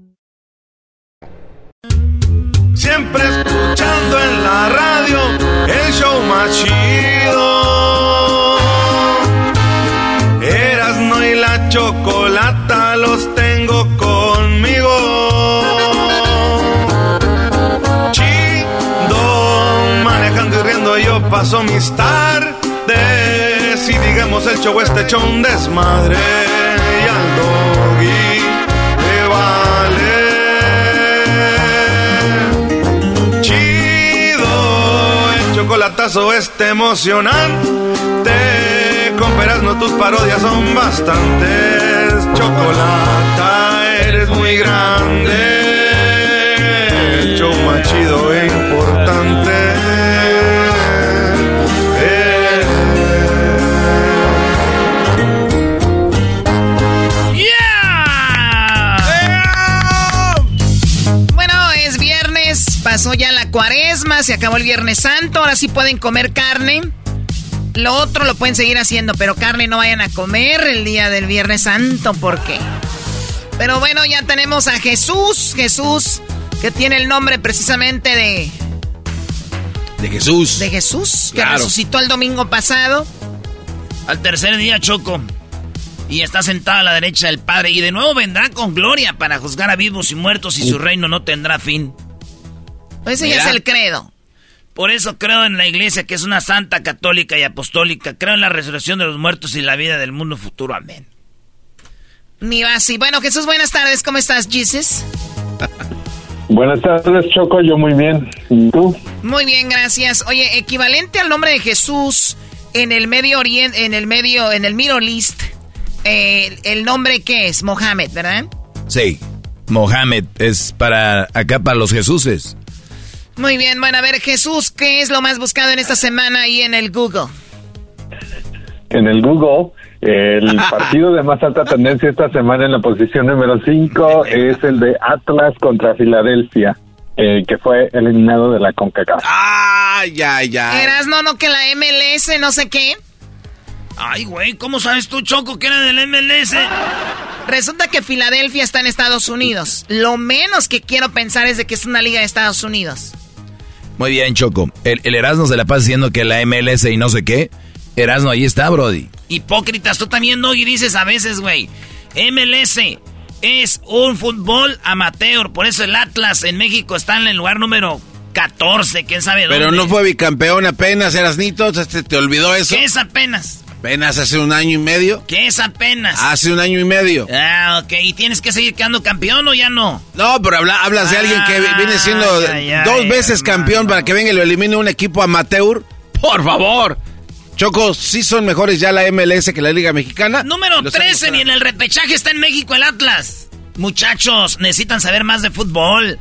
S14: Siempre escuchando en la radio el show más chido. Erasno y la chocolata los tengo conmigo. Chido, manejando y riendo yo paso mis tardes. Y digamos el show este hecho un desmadre. Y al doggy chocolatazo este emocionante. Con no tus parodias son bastantes. Chocolata, eres muy grande. Show más chido e importante.
S4: Pasó ya la cuaresma, se acabó el viernes santo, ahora sí pueden comer carne. Lo otro lo pueden seguir haciendo, pero carne no vayan a comer el día del viernes santo, ¿por qué? Pero bueno, ya tenemos a Jesús, Jesús, que tiene el nombre precisamente de,
S7: De Jesús.
S4: de Jesús, que
S7: Claro.
S4: resucitó el domingo pasado.
S5: Al tercer día, Choco. Y está sentado a la derecha del Padre. Y de nuevo vendrá con gloria para juzgar a vivos y muertos y su reino no tendrá fin.
S4: Ese ya es el credo.
S5: Por eso creo en la iglesia que es una santa católica y apostólica. Creo en la resurrección de los muertos y la vida del mundo futuro. Amén.
S4: Ni va así. Bueno, Jesús, buenas tardes. ¿Cómo estás, Jesus?
S15: Buenas tardes, Choco. Yo muy bien. ¿Y tú?
S4: Muy bien, gracias. Oye, equivalente al nombre de Jesús en el Medio Oriente, en el medio, en el Middle East, eh, el nombre qué es? Mohammed, ¿verdad?
S7: Sí. Mohammed es para acá para los Jesuses.
S4: Muy bien, bueno, a ver, Jesús, ¿qué es lo más buscado en esta semana ahí en el Google?
S15: En el Google, el partido de más alta tendencia esta semana en la posición número 5 es el de Atlas contra Filadelfia, eh, que fue eliminado de la CONCACAF.
S8: Ay, ay, ay.
S4: Eras no, no, que la MLS, no sé qué.
S5: Ay, güey, ¿cómo sabes tú, Choco, que era del MLS?
S4: Resulta que Filadelfia está en Estados Unidos. Lo menos que quiero pensar es de que es una liga de Estados Unidos.
S7: Muy bien, Choco. El, el Erasmo se la pasa diciendo que la MLS y no sé qué. Erasmo, ahí está, Brody.
S5: Hipócritas, tú también, no, y dices a veces, güey. MLS es un fútbol amateur, por eso el Atlas en México está en el lugar número 14, quién sabe dónde.
S8: Pero no fue bicampeón apenas, Erasnito. ¿Te, te olvidó eso?
S5: ¿Qué es apenas?
S8: Apenas hace un año y medio.
S5: ¿Qué es apenas?
S8: Hace un año y medio.
S5: Ah, ok. ¿Y tienes que seguir quedando campeón o ya no?
S8: No, pero habla- hablas de alguien que viene siendo
S5: Ay, ay,
S8: dos
S5: ay,
S8: veces campeón para que venga y lo elimine un equipo amateur. Por favor. Choco, sí son mejores ya la MLS que la Liga Mexicana.
S5: Número
S8: Los
S5: 13, ni en el repechaje está en México el Atlas. Muchachos, necesitan saber más de fútbol.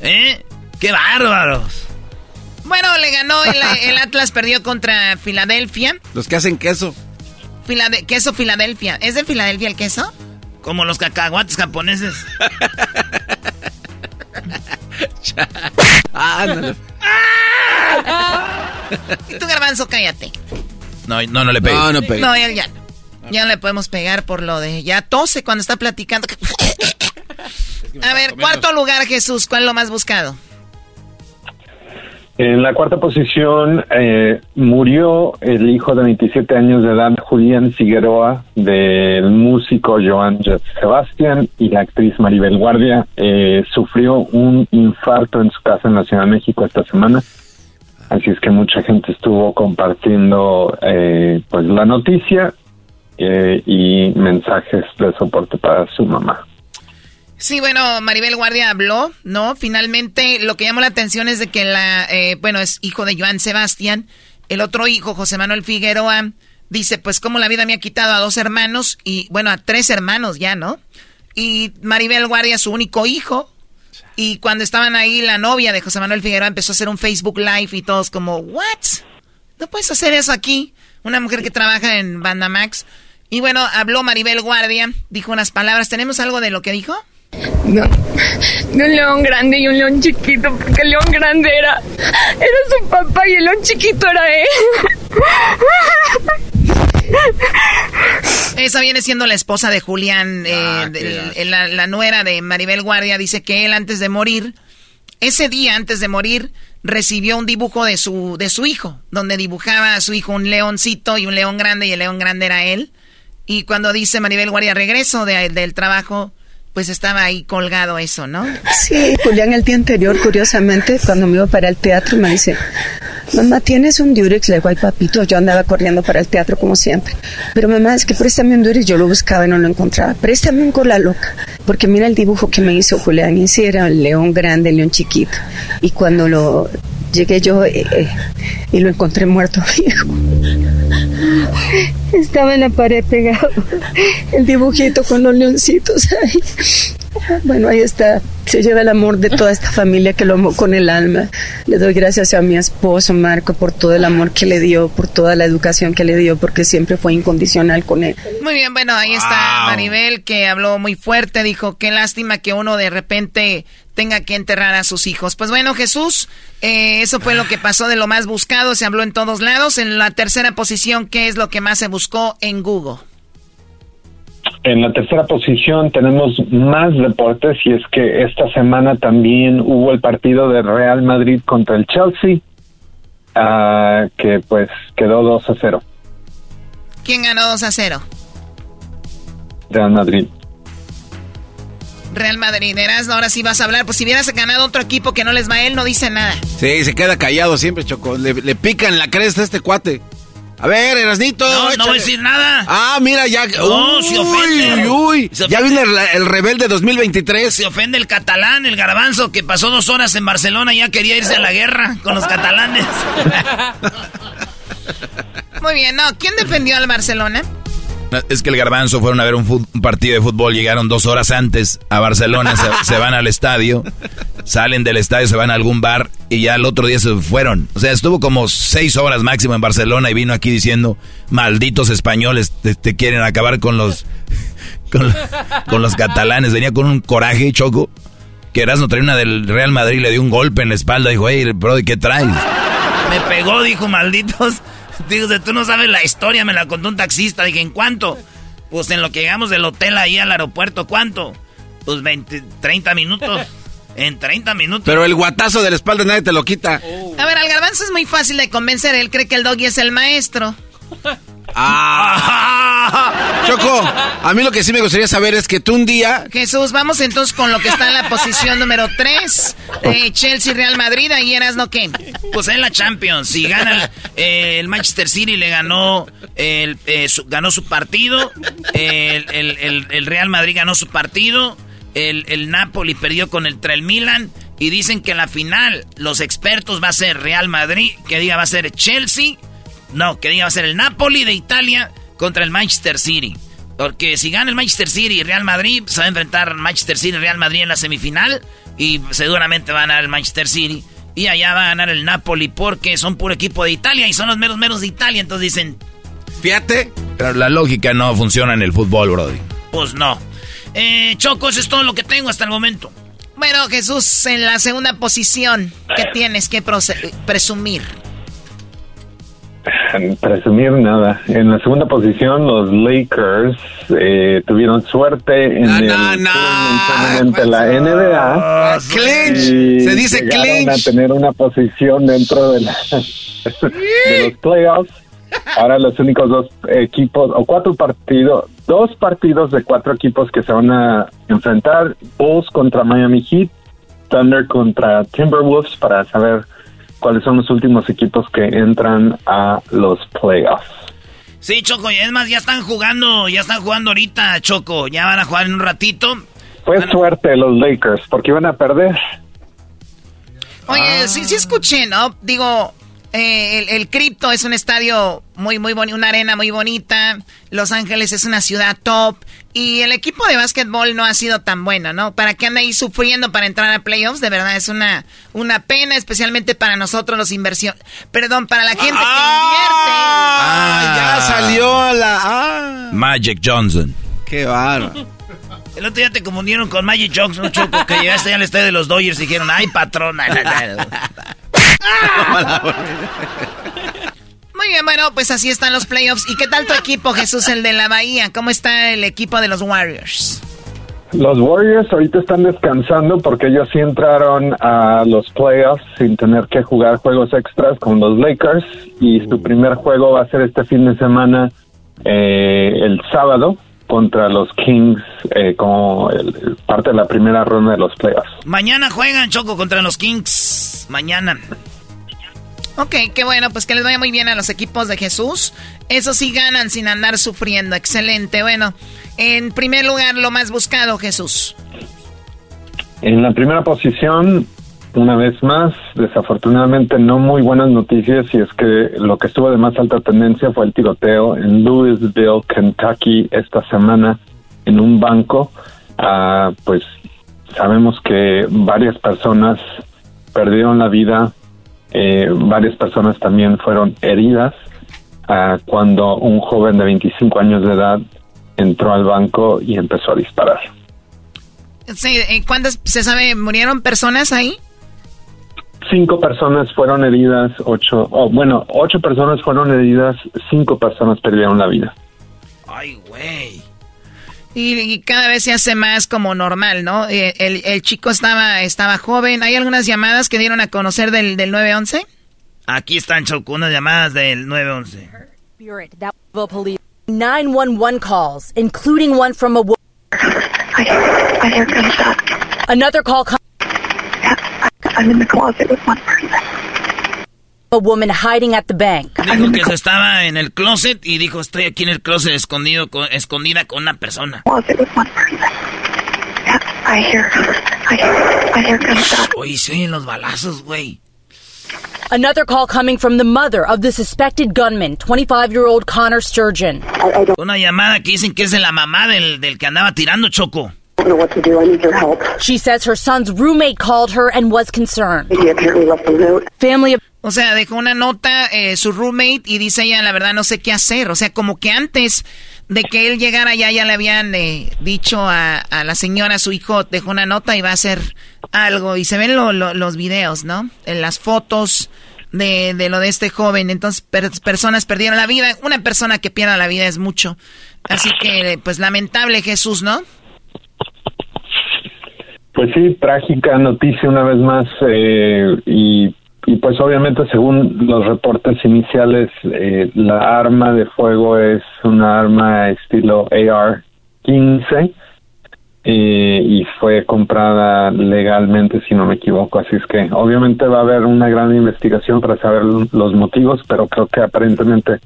S5: ¿Eh? ¡Qué bárbaros!
S4: Bueno, le ganó el, el Atlas, perdió contra Filadelfia.
S8: Los que hacen queso.
S4: Filade- queso Filadelfia. ¿Es de Filadelfia el queso?
S5: Como los cacahuates japoneses.
S8: Ándale.
S4: Y tú, Garbanzo, cállate.
S7: No, no, no le pegues.
S8: No, no pegues.
S4: No, ya, ya no. Ya no le podemos pegar por lo de... Ya tose cuando está platicando. A ver, cuarto lugar, Jesús. ¿Cuál es lo más buscado?
S15: En la cuarta posición eh, murió el hijo de 27 años de edad, Julián Figueroa, del músico Joan Sebastián y la actriz Maribel Guardia. Eh, sufrió un infarto en su casa en la Ciudad de México esta semana. Así es que mucha gente estuvo compartiendo eh, pues la noticia eh, y mensajes de soporte para su mamá.
S4: Sí, bueno, Maribel Guardia habló, ¿no? Finalmente, lo que llamó la atención es de que la, eh, bueno, es hijo de Joan Sebastián, el otro hijo, José Manuel Figueroa, dice, pues como la vida me ha quitado a dos hermanos y, bueno, a tres hermanos ya, ¿no? Y Maribel Guardia, su único hijo, y cuando estaban ahí, la novia de José Manuel Figueroa empezó a hacer un Facebook Live y todos como, ¿what? ¿No puedes hacer eso aquí? Una mujer que trabaja en Banda Max. Y bueno, habló Maribel Guardia, dijo unas palabras. ¿Tenemos algo de lo que dijo?
S16: No, de un león grande y un león chiquito, porque el león grande era, era su papá y el león chiquito era él.
S4: Esa viene siendo la esposa de Julián, eh,
S8: Ah,
S4: la, la nuera de Maribel Guardia. Dice que él antes de morir, ese día antes de morir, recibió un dibujo de su, de su hijo, donde dibujaba a su hijo un leoncito y un león grande y el león grande era él. Y cuando dice Maribel Guardia regreso de- del trabajo, pues estaba ahí colgado eso, ¿no?
S16: Sí, Julián el día anterior, curiosamente, cuando me iba para el teatro, me dice, mamá, ¿tienes un Durex? Le digo, ay, papito, yo andaba corriendo para el teatro como siempre. Pero mamá, es que préstame un Durex, yo lo buscaba y no lo encontraba. Préstame un cola loca, porque mira el dibujo que me hizo Julián, y sí era el león grande, el león chiquito. Y cuando lo llegué yo eh, eh, y lo encontré muerto, viejo. Estaba en la pared pegado el dibujito con los leoncitos ahí. Bueno, ahí está. Se lleva el amor de toda esta familia que lo amó con el alma. Le doy gracias a mi esposo Marco por todo el amor que le dio, por toda la educación que le dio, porque siempre fue incondicional con él.
S4: Muy bien, bueno, ahí está Maribel que habló muy fuerte, dijo, qué lástima que uno de repente tenga que enterrar a sus hijos. Pues bueno, Jesús, eh, eso fue lo que pasó de lo más buscado, se habló en todos lados. En la tercera posición, ¿qué es lo que más se buscó en Google?
S15: En la tercera posición tenemos más deportes y es que esta semana también hubo el partido de Real Madrid contra el Chelsea, ah, que pues quedó 2 a 0.
S4: ¿Quién ganó 2 a 0?
S15: Real Madrid.
S4: Real Madrid. Erasmo, ahora sí vas a hablar. Pues si hubieras ganado otro equipo que no les va a él, no dice nada.
S8: Sí, se queda callado siempre, Choco. Le, le pican la cresta a este cuate. A ver, Erasnito.
S5: No, no voy a decir nada.
S8: Ah, mira, ya.
S5: No,
S8: uy,
S5: se ofende.
S8: Uy, uy.
S5: Se
S8: Ya viene el, el rebelde 2023.
S5: Se ofende el catalán, el garbanzo, que pasó dos horas en Barcelona y ya quería irse a la guerra con los catalanes.
S4: Muy bien, no. ¿Quién defendió al Barcelona?
S7: Es que el garbanzo fueron a ver un, partido de fútbol, llegaron dos horas antes a Barcelona, se, van al estadio, salen del estadio, se van a algún bar y ya el otro día se fueron. O sea, estuvo como seis horas máximo en Barcelona y vino aquí diciendo, malditos españoles, te, quieren acabar con los, con, los catalanes. Venía con un coraje, Choco, que Erasmo traía una del Real Madrid, le dio un golpe en la espalda, dijo, hey, bro, ¿qué traes?
S5: Me pegó, dijo, malditos. Digo, tú no sabes la historia, me la contó un taxista. Dije, ¿en cuánto? Pues en lo que llegamos del hotel ahí al aeropuerto, ¿cuánto? Pues 20, 30 minutos. En 30 minutos.
S8: Pero el guatazo de la espalda nadie te lo quita.
S4: A ver, al garbanzo es muy fácil de convencer. Él cree que el doggy es el maestro.
S8: Ah. Choco, a mí lo que sí me gustaría saber es que tú un día.
S4: Jesús, vamos entonces con lo que está en la posición número 3. Chelsea Real Madrid, ahí eras no qué.
S5: Pues en la Champions, si gana el, eh, el Manchester City le ganó el, eh, su, ganó su partido, el, el- el- el Real Madrid ganó su partido, el, el Napoli perdió con el, el Milan y dicen que en la final los expertos va a ser Real Madrid, que diga va a ser Chelsea, no, que diga va a ser el Napoli de Italia contra el Manchester City. Porque si gana el Manchester City y Real Madrid, se va a enfrentar Manchester City y Real Madrid en la semifinal. Y seguramente va a ganar el Manchester City. Y allá va a ganar el Napoli porque son puro equipo de Italia y son los meros meros de Italia. Entonces dicen,
S8: Fíjate.
S7: Pero la lógica no funciona en el fútbol, brody.
S5: pues no. Eh, Choco, eso es todo lo que tengo hasta el momento.
S4: Bueno, Jesús, en la segunda posición, ¿qué tienes que presumir?
S15: presumir nada. En la segunda posición, los Lakers eh, tuvieron suerte en el ante la NBA.
S8: Clinch. Se dice clinch.
S15: a tener una posición dentro de, la- de los playoffs. Ahora los únicos dos equipos, o cuatro partidos, dos partidos de cuatro equipos que se van a enfrentar, Bulls contra Miami Heat, Thunder contra Timberwolves, para saber cuáles son los últimos equipos que entran a los playoffs.
S17: Sí, Choco, y es más, ya están jugando, ya están jugando ahorita, Choco. Ya van a jugar en un ratito.
S15: Fue suerte los Lakers, porque iban a perder.
S5: Oye, sí, sí escuché, ¿no? Digo, eh, el, el Crypto es un estadio muy, muy bonito, una arena muy bonita. Los Ángeles es una ciudad top. Y el equipo de básquetbol no ha sido tan bueno, ¿no? ¿Para qué anda ahí sufriendo para entrar a playoffs? De verdad es una, una pena, especialmente para nosotros los inversión. Perdón, para la gente
S8: Ah, ya salió la. Ah,
S7: Magic Johnson.
S8: qué bárbaro.
S17: El otro día te confundieron con Magic Johnson, Choco, que llegaste ya al estadio de los Dodgers y dijeron, ay, patrona.
S5: Muy bien, bueno, pues así están los playoffs. ¿Y qué tal tu equipo, Jesús, el de la Bahía? ¿Cómo está el equipo de los Warriors?
S15: Los Warriors ahorita están descansando porque ellos sí entraron a los playoffs sin tener que jugar juegos extras con los Lakers y su primer juego va a ser este fin de semana eh, el sábado contra los Kings eh, como el- el parte de la primera ronda de los playoffs.
S17: Mañana juegan, Choco, contra los Kings. Mañana.
S5: Ok, qué bueno, pues que les vaya muy bien a los equipos de Jesús. Eso sí ganan sin andar sufriendo. Excelente. Bueno, en primer lugar, lo más buscado, Jesús.
S15: En la primera posición, una vez más, desafortunadamente no muy buenas noticias y es que lo que estuvo de más alta tendencia fue el tiroteo en Louisville, Kentucky, esta semana en un banco. Ah, pues sabemos que varias personas perdieron la vida, eh, varias personas también fueron heridas ah, cuando un joven de 25 años de edad entró al banco y empezó a disparar.
S5: ¿Cuántas, se sabe, murieron personas ahí?
S15: Cinco personas fueron heridas, ocho, oh, bueno, ocho personas fueron heridas, cinco personas perdieron la vida.
S17: Ay, güey.
S5: Y, y cada vez se hace más como normal, ¿no? Eh, el, el chico estaba, estaba joven. ¿Hay algunas llamadas que dieron a conocer del, del 911?
S17: Aquí están, Choco, unas llamadas del 911.
S18: Spirit, that Louisville police. 911 calls, including one from a woman. I, hear gunshots. Another call comes. I'm in the closet with one person. A woman hiding at the bank.
S17: Dijo que se estaba en el closet y dijo, estoy aquí en el closet escondido, con- escondida con una persona.
S18: I hear, I hear, I hear gunshots.
S17: Oye, se oyen los balazos, güey.
S18: Another call coming from the mother of the suspected gunman, 25-year-old Connor Sturgeon.
S17: Una llamada que dicen que es de la mamá del, del que andaba tirando, Choco.
S18: I don't know what to do. I need your help. She says her son's roommate called her and was concerned. He apparently left a note. Family of
S5: O sea, dejó una nota eh, su roommate y dice ella, la verdad no sé qué hacer. O sea, como que antes de que él llegara ya, ya le habían eh, dicho a, a la señora, su hijo dejó una nota y va a hacer algo. Y se ven lo- lo- los videos, ¿no? En las fotos de, de lo de este joven. Entonces, per- personas perdieron la vida. Una persona que pierda la vida es mucho. Así que, pues lamentable Jesús, ¿no?
S15: Pues sí, trágica noticia una vez más eh, y, pues obviamente según los reportes iniciales eh, la arma de fuego es una arma estilo AR-15 eh, y fue comprada legalmente si no me equivoco, así es que obviamente va a haber una gran investigación para saber los motivos, pero creo que aparentemente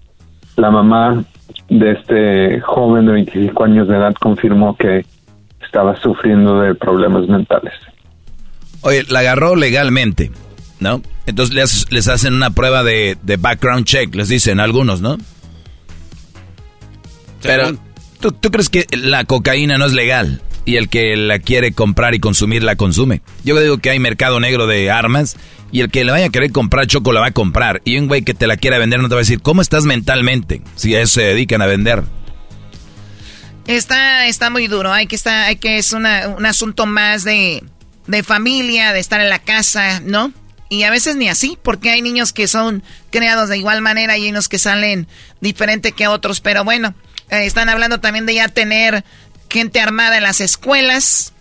S15: la mamá de este joven de 25 años de edad confirmó que estaba sufriendo de problemas mentales.
S7: Oye, la agarró legalmente, ¿no? Entonces les, les hacen una prueba de, de background check, les dicen algunos, ¿no? Pero, ¿tú, tú crees que la cocaína no es legal? Y el que la quiere comprar y consumir, la consume. Yo digo que hay mercado negro de armas y el que le vaya a querer comprar choco la va a comprar. Y un güey que te la quiera vender no te va a decir, ¿cómo estás mentalmente? Si a eso se dedican a vender.
S5: Está, está muy duro. Hay que estar, hay que es una, un asunto más de, de familia, de estar en la casa, ¿no?
S4: Y a veces ni así, porque hay niños que son creados de igual manera y hay unos que salen diferente que otros. Pero bueno, eh, están hablando también de ya tener gente armada en las escuelas.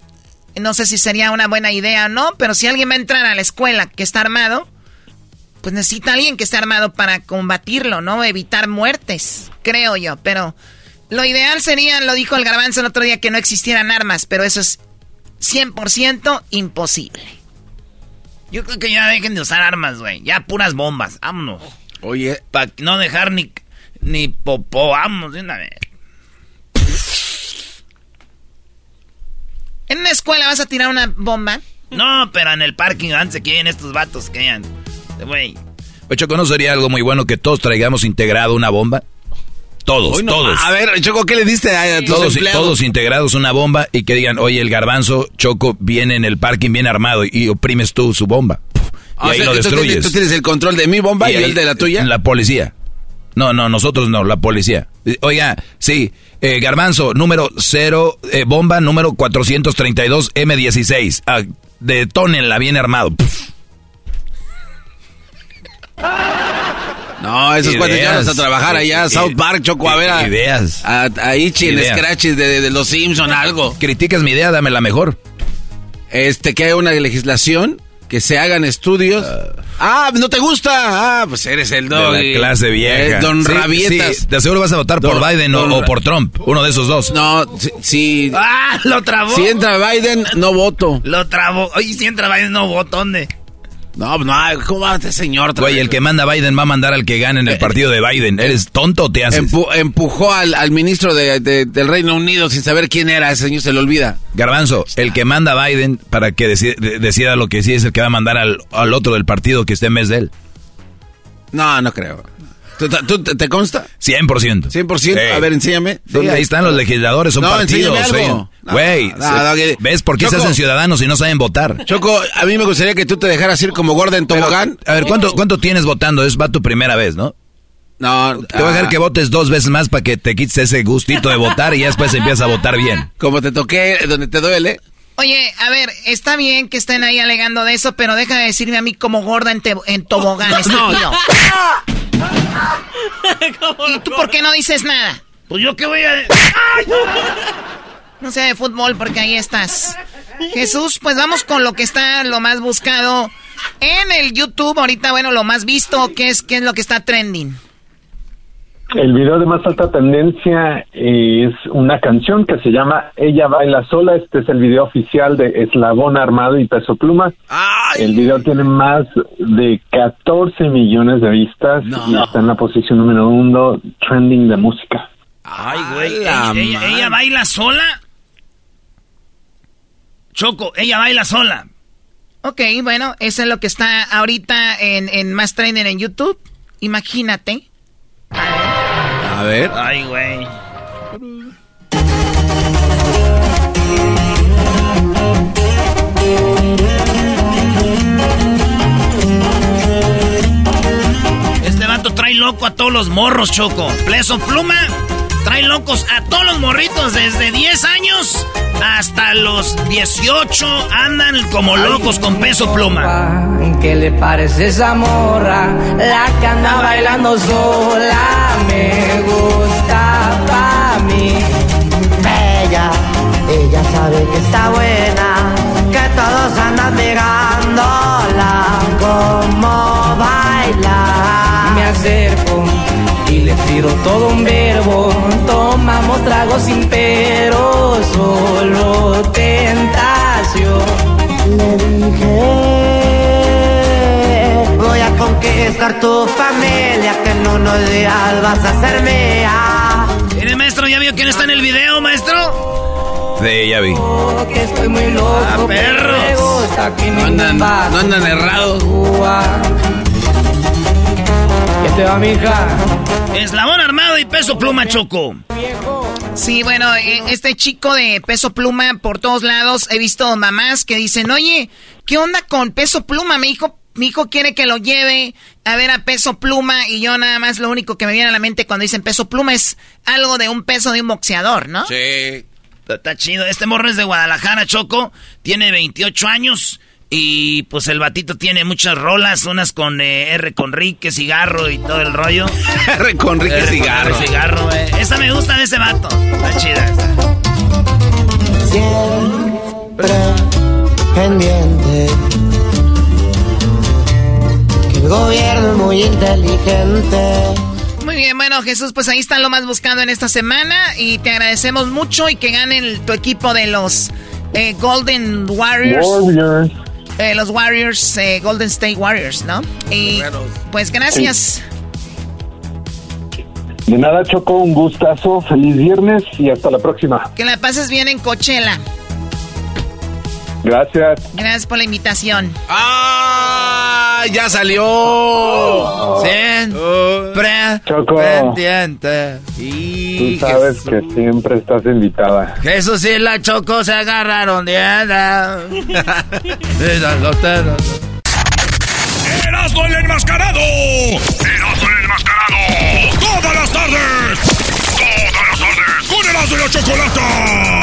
S4: No sé si sería una buena idea o no, pero si alguien va a entrar a la escuela que está armado, pues necesita alguien que esté armado para combatirlo, ¿no? Evitar muertes, creo yo. Pero lo ideal sería, lo dijo el garbanzo el otro día, que no existieran armas, pero eso es 100% imposible.
S5: Yo creo que ya dejen de usar armas, güey. Ya puras bombas. Vámonos.
S8: Oye.
S5: Para no dejar ni, ni popó. Vámonos de una vez.
S4: ¿En una escuela vas a tirar una bomba?
S5: No, pero en el parking antes que lleguen estos vatos que hayan. Güey.
S7: Choco, ¿no sería algo muy bueno que todos traigamos integrado una bomba? Todos, todos.
S8: A ver, Choco, ¿qué le diste a, tus
S7: todos,
S8: empleados?
S7: todos integrados una bomba y que digan, oye, el garbanzo Choco viene en el parking bien armado y oprimes tú su bomba. Y
S8: O
S7: ahí
S8: sea,
S7: lo
S8: tú
S7: destruyes.
S8: tienes- Tú tienes el control de mi bomba y,
S7: ahí-
S8: el de la tuya.
S7: La policía. No, no, nosotros no, la policía. Oiga, sí, eh, Garbanzo, número 0, bomba número 432 M16. Ah, detónenla bien armado.
S8: No, esos cuates ya vas a trabajar allá South Park, Choco, a ver a,
S7: Ideas.
S8: a, a Ichi en. Scratches de, de los Simpson, algo.
S7: Criticas mi idea, dame la mejor.
S8: Este, que haya una legislación, que se hagan estudios. ah, ¿no te gusta? Ah, pues eres el
S7: De la clase vieja.
S8: Eh, don
S7: Sí,
S8: Rabietas.
S7: sí, de seguro vas a votar por
S8: Don-
S7: Biden o-
S8: don
S7: por Trump. Uno de esos dos.
S8: No, si, si,
S5: ¡Ah! Lo trabó.
S8: si entra Biden, no voto.
S5: Lo trabó. Oye, si entra Biden, no voto. ¿Dónde?
S8: No, no, ¿cómo va este señor?
S7: Güey, el que manda Biden va a mandar al que gane en el partido de Biden. ¿Eres tonto o te haces?
S8: Empu- empujó al, al ministro de- de- del Reino Unido sin saber quién era, ese señor se le olvida.
S7: Garbanzo, el que manda a Biden para que decida, de- decida lo que sí es el que va a mandar al, al otro del partido que esté en vez de él.
S8: No, no creo. ¿Tú, te, consta?
S7: 100%.
S8: 100%.
S7: Sí.
S8: A ver, enséñame.
S7: Ahí están los legisladores, son
S8: No,
S7: partidos. Güey,
S8: no,
S7: se-
S8: no, que-
S7: ¿ves por qué se
S8: Choco.
S7: hacen ciudadanos y no saben votar?
S8: Choco, a mí me gustaría que tú te dejaras ir como gorda en tobogán.
S7: A ver, ¿cuánto, ¿cuánto tienes votando? Es va tu primera vez, ¿no?
S8: No,
S7: Te voy a dejar
S8: ah,
S7: que votes dos veces más para que te quites ese gustito de votar y ya después empiezas a votar bien.
S8: Como te toqué donde te duele.
S4: Oye, a ver, está bien que estén ahí alegando de eso, pero deja de decirme a mí como gorda en, te- en tobogán, estúpido. ¿Y tú por qué no dices nada?
S5: Pues yo qué voy a...
S4: No sé de fútbol porque ahí estás. Jesús, pues vamos con lo que está lo más buscado en el YouTube. Ahorita, bueno, lo más visto, ¿qué es, qué es lo que está trending?
S15: El video de más alta tendencia es una canción que se llama Ella baila sola. Este es el video oficial de Eslabón Armado y Peso Pluma. El video tiene más de 14 millones de vistas y está en la posición número uno trending de música.
S5: Ay, güey.
S8: la
S5: Ella, ella- baila sola. Choco, ella baila sola.
S4: Ok, bueno, eso es lo que está ahorita en, en más trending en YouTube. Imagínate.
S8: A ver.
S5: Ay, güey. Este vato trae loco a todos los morros, Choco. Pleso Pluma trae locos a todos los morritos desde 10 años hasta los 18. Andan como locos con peso pluma.
S6: ¿Qué le parece esa morra? La que anda bailando sola me gusta pa' mí. Ella, ella sabe que está buena, que todos andan mirándola como baila. Me acerco y le tiro todo un verbo. Tomamos tragos sin pero, solo tentación. Le dije, voy a conquistar tu familia, que en unos días vas a ser mía.
S5: Mire, maestro, ¿ya vio quién está en el video, maestro?
S7: Sí, ya vi.
S6: Que estoy muy loco,
S5: Ah, perros.
S6: me gusta que
S8: No andan, no andan errados.
S6: ¿Qué te va, mija?
S5: Eslabón armado y peso pluma, Choco.
S4: Sí, bueno, eh, este chico de peso pluma por todos lados, he visto mamás que dicen, oye, ¿qué onda con peso pluma? Mi hijo, mi hijo quiere que lo lleve a ver a peso pluma y yo nada más lo único que me viene a la mente cuando dicen peso pluma es algo de un peso de un boxeador, ¿no?
S8: Sí.
S5: Está, está chido. Este morro es de Guadalajara, Choco. Tiene 28 años.
S19: Y pues el batito tiene muchas rolas, unas con eh, R con Rique, cigarro y todo el rollo.
S8: R con Rique, cigarro.
S19: cigarro, eh. Esa me gusta de ese vato. Está chida
S9: Siempre pendiente. Que el gobierno es muy inteligente.
S5: Muy bien, bueno Jesús, pues ahí están lo más buscando en esta semana y te agradecemos mucho y que ganen tu equipo de los eh, Golden Warriors.
S15: Warriors.
S5: Eh, los Warriors, eh, Golden State Warriors, ¿no? Y pues gracias.
S15: De nada, Choco, un gustazo. Feliz viernes y hasta la próxima.
S5: Que la pases bien en Coachella.
S15: Gracias.
S5: Gracias por la invitación.
S8: ¡Ah! ¡Ya salió!
S19: Siempre
S15: Choco.
S19: pendiente.
S15: Tú sabes que siempre estás invitada.
S19: Jesús y la Choco se agarraron de
S2: ¡Erasmo el enmascarado! ¡Erasmo el enmascarado! ¡Todas las tardes! ¡Todas las tardes! ¡Con Erasmo y la Chocolata!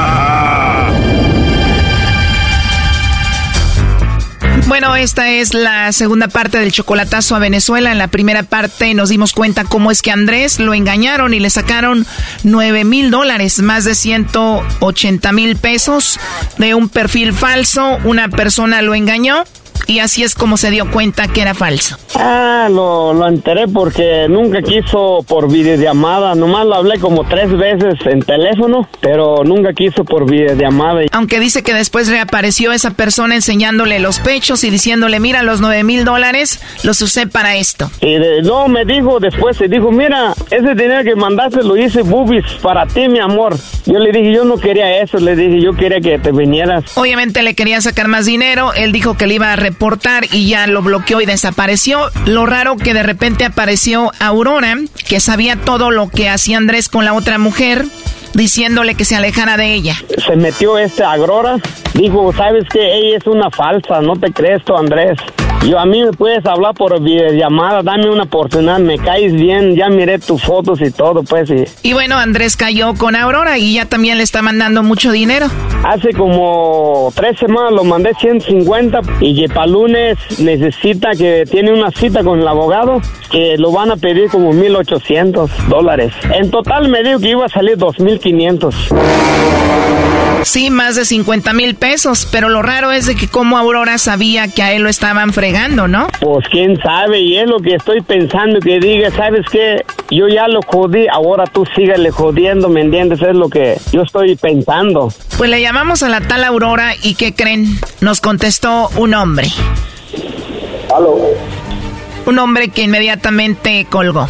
S5: Bueno, esta es la segunda parte del chocolatazo a Venezuela. En la primera parte nos dimos cuenta cómo es que Andrés lo engañaron y le sacaron 9 mil dólares, más de 180 mil pesos de un perfil falso. Una persona lo engañó y así es como se dio cuenta que era falso.
S20: Ah, lo, lo enteré porque nunca quiso por videollamada. Nomás lo hablé como tres veces en teléfono, pero nunca quiso por videollamada.
S5: Aunque dice que después reapareció esa persona enseñándole los pechos y diciéndole, mira, los 9 mil dólares los usé para esto.
S20: Y de- no, me dijo después, se dijo, mira, ese dinero que mandaste lo hice boobies para ti, mi amor. Yo le dije, yo no quería eso, le dije, yo quería que te vinieras.
S5: Obviamente le quería sacar más dinero, él dijo que le iba a reportar y ya lo bloqueó y desapareció. Lo raro que de repente apareció Aurora, que sabía todo lo que hacía Andrés con la otra mujer, diciéndole que se alejara de ella.
S20: Se metió este Agrora, dijo, sabes que ella es una falsa, no te crees tú, Andrés. Yo a mí me puedes hablar por videollamada, dame una oportunidad, me caes bien, ya miré tus fotos y todo, pues. Y
S5: Y bueno, Andrés cayó con Aurora y ya también le está mandando mucho dinero.
S20: hace como tres semanas lo mandé 150 y para lunes necesita que tiene una cita con el abogado que lo van a pedir como 1800 dólares. En total me dijo que iba a salir 2500.
S5: Sí, más de 50 mil pesos, pero lo raro es de que como Aurora sabía que a él lo estaban fregando, ¿no?
S20: Pues quién sabe, y es lo que estoy pensando, que diga, ¿sabes qué? Yo ya lo jodí, ahora tú síguele jodiendo, ¿me entiendes? Es lo que yo estoy pensando.
S5: Pues le llamamos a la tal Aurora y ¿qué creen? Nos contestó un hombre. Un hombre que inmediatamente colgó.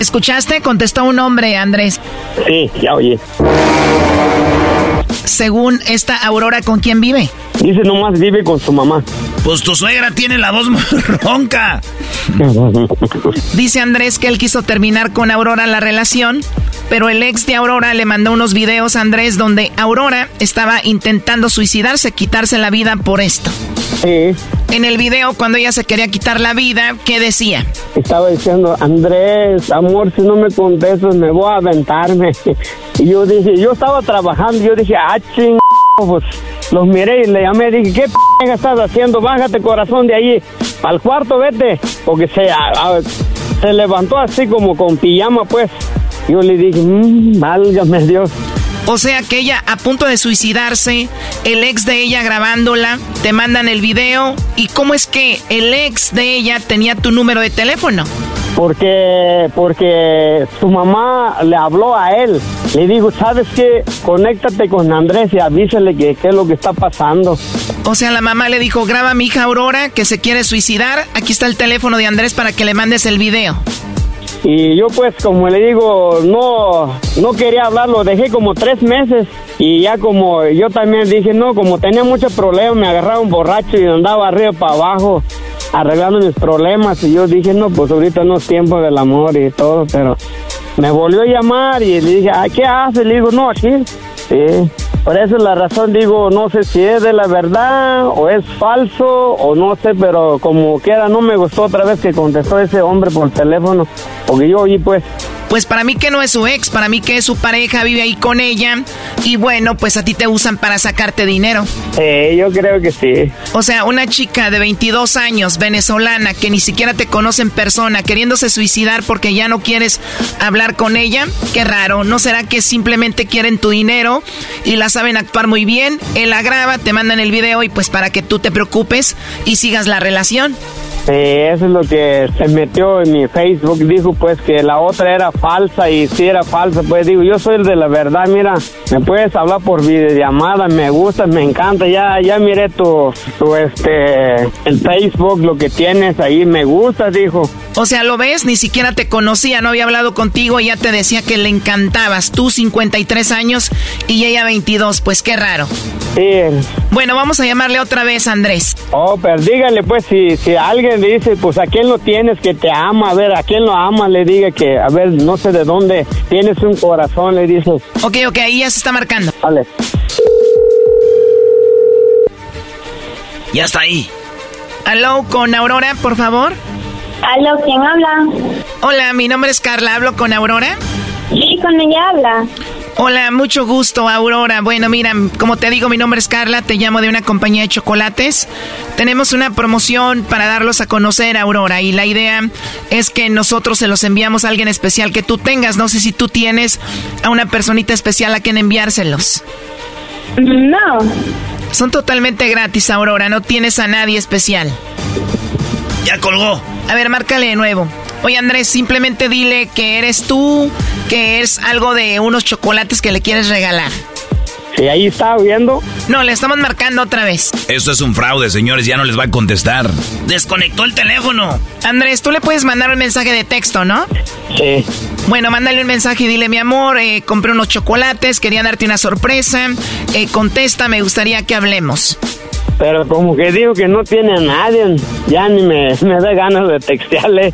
S5: ¿Escuchaste? Contestó un hombre, Andrés.
S20: Sí, ya oye.
S5: Según esta Aurora, ¿con quién vive?
S20: Dice nomás vive con su mamá.
S19: Pues tu suegra tiene la voz muy ronca.
S5: Dice Andrés que él quiso terminar con Aurora la relación, pero el ex de Aurora le mandó unos videos a Andrés donde Aurora estaba intentando suicidarse, quitarse la vida por esto.
S20: Sí.
S5: En el video, cuando ella se quería quitar la vida, ¿qué decía?
S20: Estaba diciendo, Andrés, amor, si no me contestas, me voy a aventarme. Y yo dije, yo estaba trabajando, yo dije, ah, ching, pues los miré y le llamé, dije, ¿qué p estás haciendo? Bájate, corazón, de ahí, al cuarto, vete. Porque se, se levantó así como con pijama, pues. Yo le dije, mmm, válgame Dios.
S5: O sea que ella a punto de suicidarse, el ex de ella grabándola, te mandan el video. ¿Y cómo es que el ex de ella tenía tu número de teléfono?
S20: Porque, porque su mamá le habló a él. Le dijo, ¿sabes qué? Conéctate con Andrés y avísale que qué es lo que está pasando.
S5: O sea, la mamá le dijo, graba a mi hija Aurora que se quiere suicidar. Aquí está el teléfono de Andrés para que le mandes el video.
S20: Y yo pues como le digo, no, no quería hablar, lo dejé como tres meses y ya como yo también dije, no, como tenía muchos problemas, me agarraba un borracho y andaba arriba para abajo arreglando mis problemas y yo dije, no, pues ahorita no es tiempo del amor y todo, pero me volvió a llamar y le dije, ¿qué hace? Le digo, no, aquí. Sí. Por eso la razón digo, no sé si es de la verdad o es falso o no sé, pero como quiera no me gustó otra vez que contestó ese hombre por teléfono, porque yo oí pues
S5: pues para mí que no es su ex, para mí que es su pareja, vive ahí con ella y bueno, pues a ti te usan para sacarte dinero.
S20: Eh, yo creo que sí.
S5: O sea, una chica de 22 años, venezolana, que ni siquiera te conoce en persona, queriéndose suicidar porque ya no quieres hablar con ella, qué raro, ¿no será que simplemente quieren tu dinero y la saben actuar muy bien? Él la graba, te mandan el video y pues para que tú te preocupes y sigas la relación.
S20: Sí, eso es lo que se metió en mi Facebook. Dijo pues que la otra era falsa y si era falsa, pues digo, yo soy el de la verdad, mira, me puedes hablar por videollamada, me gusta, me encanta, ya ya miré tu, tu este, el Facebook, lo que tienes ahí, me gusta, dijo.
S5: O sea, lo ves, ni siquiera te conocía, no había hablado contigo y ya te decía que le encantabas. Tú 53 años y ella 22, pues qué raro.
S20: Sí.
S5: Bueno, vamos a llamarle otra vez Andrés.
S20: Oh, pero dígale pues si, si alguien dice, pues a quién lo tienes que te ama, a ver, a quién lo ama, le diga que, a ver, no sé de dónde tienes un corazón, le dices.
S5: Ok, ok, ahí ya se está marcando.
S20: Vale.
S21: Ya está ahí.
S5: Aló, con Aurora, por favor.
S22: Aló, ¿quién habla?
S5: Hola, mi nombre es Carla, ¿hablo con Aurora?
S22: Sí, con ella habla.
S5: Hola, mucho gusto, Aurora. Bueno, mira, como te digo, mi nombre es Carla, te llamo de una compañía de chocolates. Tenemos una promoción para darlos a conocer, Aurora, y la idea es que nosotros se los enviamos a alguien especial que tú tengas. No sé si tú tienes a una personita especial a quien enviárselos.
S22: No.
S5: Son totalmente gratis, Aurora, no tienes a nadie especial.
S21: Ya colgó.
S5: A ver, márcale de nuevo. Oye Andrés, simplemente dile que eres tú, que es algo de unos chocolates que le quieres regalar.
S20: Sí, ahí está viendo.
S5: No, le estamos marcando otra vez.
S7: Esto es un fraude, señores, ya no les va a contestar.
S21: Desconectó el teléfono.
S5: Andrés, tú le puedes mandar un mensaje de texto, ¿no?
S20: Sí.
S5: Bueno, mándale un mensaje y dile, mi amor, eh, compré unos chocolates, quería darte una sorpresa. Eh, contesta, me gustaría que hablemos.
S20: Pero como que digo que no tiene a nadie, ya ni me, me da ganas de textearle.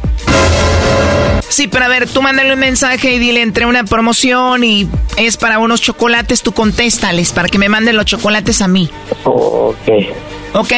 S5: Sí, pero a ver, tú mándale un mensaje y dile entre una promoción y es para unos chocolates, tú contéstales para que me manden los chocolates a mí.
S20: Ok.
S5: ¿Ok?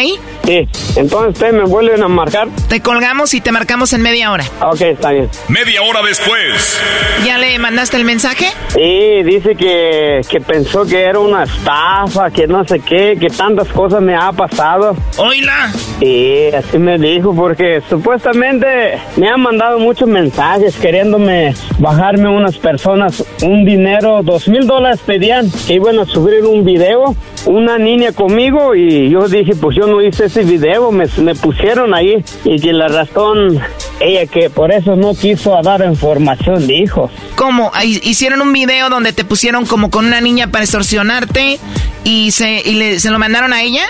S20: Sí, entonces ustedes me vuelven a marcar.
S5: Te colgamos y te marcamos en media hora.
S20: Ok, está bien.
S2: Media hora después.
S5: ¿Ya le mandaste el mensaje?
S20: Sí, dice que, que pensó que era una estafa, que no sé qué, que tantas cosas me ha pasado.
S21: Oíla.
S20: Sí, así me dijo, porque supuestamente me han mandado muchos mensajes queriéndome bajarme unas personas un dinero, dos mil dólares pedían que iban a subir un video, una niña conmigo y yo dije, pues yo no hice ese video, me, me pusieron ahí y que la razón, ella que por eso no quiso dar información, dijo.
S5: ¿Cómo? Ahí Hicieron un video donde te pusieron como con una niña para extorsionarte y se, y le- se lo mandaron a ella?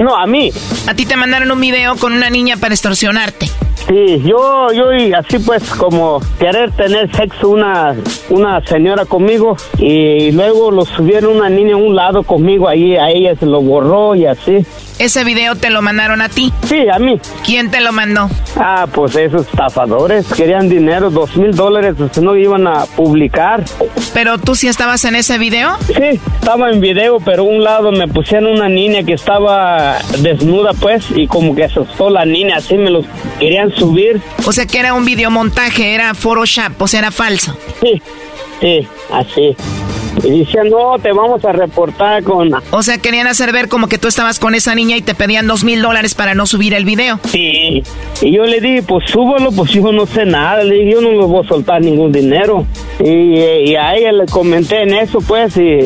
S20: No, a mí.
S5: A ti te mandaron un video con una niña para extorsionarte.
S20: Sí, yo, yo y así pues como querer tener sexo una, una señora conmigo y luego lo subieron una niña a un lado conmigo ahí, a ella se lo borró y así.
S5: ¿Ese video te lo mandaron a ti?
S20: Sí, a mí.
S5: ¿Quién te lo mandó?
S20: Ah, pues esos estafadores querían dinero, dos mil dólares, pues no iban a publicar.
S5: ¿Pero tú sí estabas en ese video?
S20: Sí, estaba en video, pero un lado me pusieron una niña que estaba desnuda pues y como que asustó la niña, así me los querían subir.
S5: O sea que era un videomontaje, era Photoshop, o sea, era falso.
S20: Sí, sí, así. Y decía, no, te vamos a reportar con...
S4: O sea, querían hacer ver como que tú estabas con esa niña y te pedían dos mil dólares para no subir el video.
S20: Sí. Y yo le dije, pues súbalo, pues yo no sé nada. Le dije, yo no le voy a soltar ningún dinero. Y, y a ella le comenté en eso, pues, y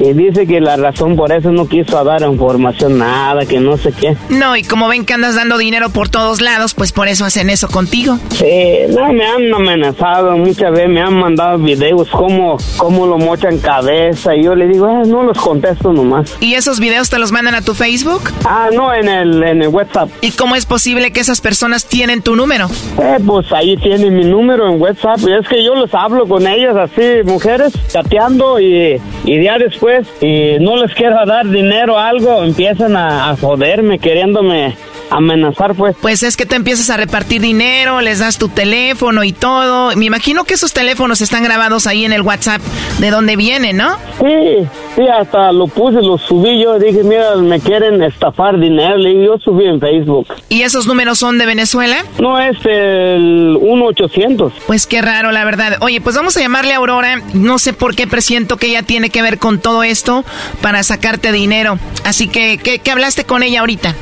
S20: y dice que la razón por eso no quiso dar información nada, que no sé qué.
S4: No, y como ven que andas dando dinero por todos lados, pues por eso hacen eso contigo.
S20: Sí, no, me han amenazado muchas veces, me han mandado videos como, como lo mochan cabeza y yo le digo, ah, no los contesto nomás.
S4: ¿Y esos videos te los mandan a tu Facebook?
S20: Ah, no, en el, en el WhatsApp.
S4: ¿Y cómo es posible que esas personas tienen tu número?
S20: Eh, pues ahí tienen mi número en WhatsApp y es que yo les hablo con ellas así, mujeres, chateando y, y ya después y no les quiero dar dinero o algo, empiezan a joderme, queriéndome amenazar, pues.
S4: Pues es que te empiezas a repartir dinero, les das tu teléfono y todo. Me imagino que esos teléfonos están grabados ahí en el WhatsApp de donde vienen, ¿no?
S20: Sí, sí, hasta lo puse, lo subí yo. Dije, mira, me quieren estafar dinero. Y yo subí en Facebook.
S4: ¿Y esos números son de Venezuela?
S20: No, es el 1-800.
S4: Pues qué raro, la verdad. Oye, pues vamos a llamarle a Aurora. No sé por qué presiento que ella tiene que ver con todo esto para sacarte dinero. Así que, ¿qué, qué hablaste con ella ahorita?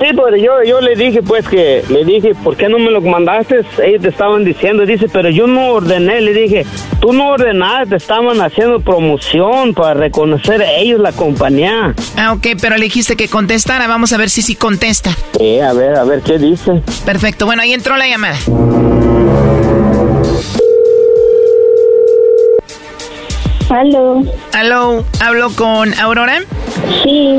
S20: Sí, pues yo, yo le dije, pues que, le dije, ¿por qué no me lo mandaste? Ellos te estaban diciendo, dice, pero yo no ordené, le dije, tú no ordenaste, te estaban haciendo promoción para reconocer a ellos la compañía.
S4: Ah, ok, pero le dijiste que contestara, vamos a ver si sí contesta.
S20: Sí, a ver, a ver qué dice.
S4: Perfecto, bueno, ahí entró la llamada.
S22: Aló.
S4: Aló, ¿hablo con Aurora?
S22: Sí.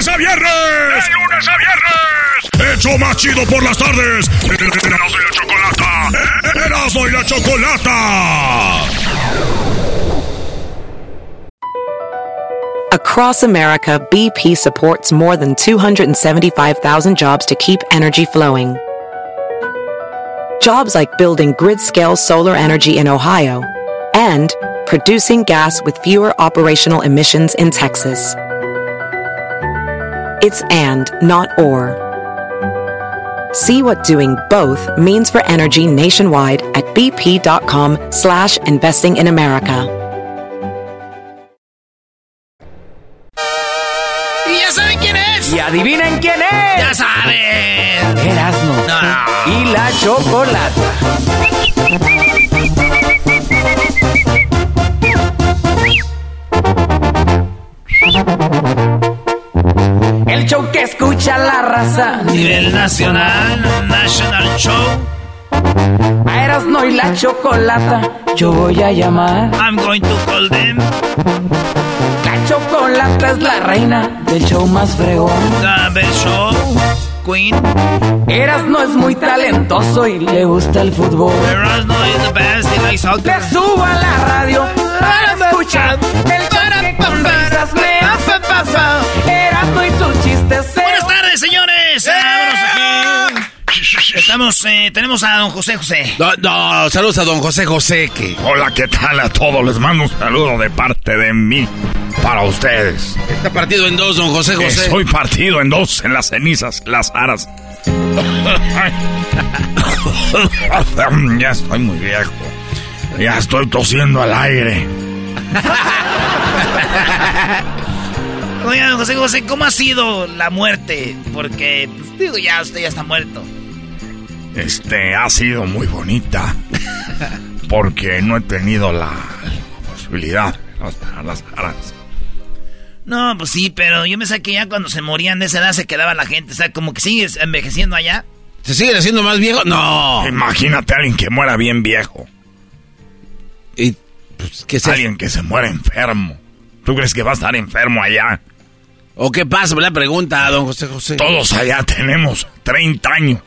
S2: lunes a viernes! ¡De lunes a viernes! ¡Hecho más chido por las tardes! ¡Erasmo y la chocolata! ¡Erasmo y la chocolata!
S1: Across America, BP supports more than 275,000 jobs to keep energy flowing. Jobs like building grid scale solar energy in Ohio and producing gas with fewer operational emissions in Texas. It's and, not or. See what doing both means for energy nationwide at bp.com slash investing in America.
S4: ¿Y ya saben quién es?
S6: ¿Y adivinen quién es?
S4: ¡Ya saben!
S6: Erasmo y la chocolata. El show que escucha la raza.
S5: Nivel nacional, National Show.
S6: A Erasmo y la chocolata. Yo voy a llamar.
S5: I'm going to call them.
S6: La chocolata es la reina del show más fregón.
S5: The best show. Queen.
S6: Erasmo es muy talentoso y le gusta el fútbol.
S5: Erasmo is the best. He likes soccer.
S6: Le subo a la radio para escuchar el show que con risas me Erasmo y sus chistes. se-
S5: Buenas tardes, señores. Vámonos aquí. Estamos, eh, tenemos a don José José.
S8: No, no, saludos a don José José, que...
S2: Hola, ¿qué tal a todos? Les mando un saludo de parte de mí para ustedes.
S8: Está partido en dos, don José José.
S2: Estoy partido en dos en las cenizas, las aras. ya estoy muy viejo. Ya estoy tosiendo al aire.
S5: Oiga, José José, ¿cómo ha sido la muerte? Porque, pues, digo, ya usted ya está muerto.
S2: Este ha sido muy bonita. Porque no he tenido la, la posibilidad las-.
S5: No, pues sí, pero yo me sé que ya cuando se morían de esa edad se quedaba la gente. O sea, como que sigues envejeciendo allá.
S8: ¿Se sigue haciendo más viejo? No.
S2: Imagínate a alguien que muera bien viejo.
S8: Y, pues, que sea...
S2: Alguien que se muera enfermo. ¿Tú crees que va a estar enfermo allá?
S8: ¿O qué pasa? La pregunta, don José José.
S2: Todos allá tenemos 30 años.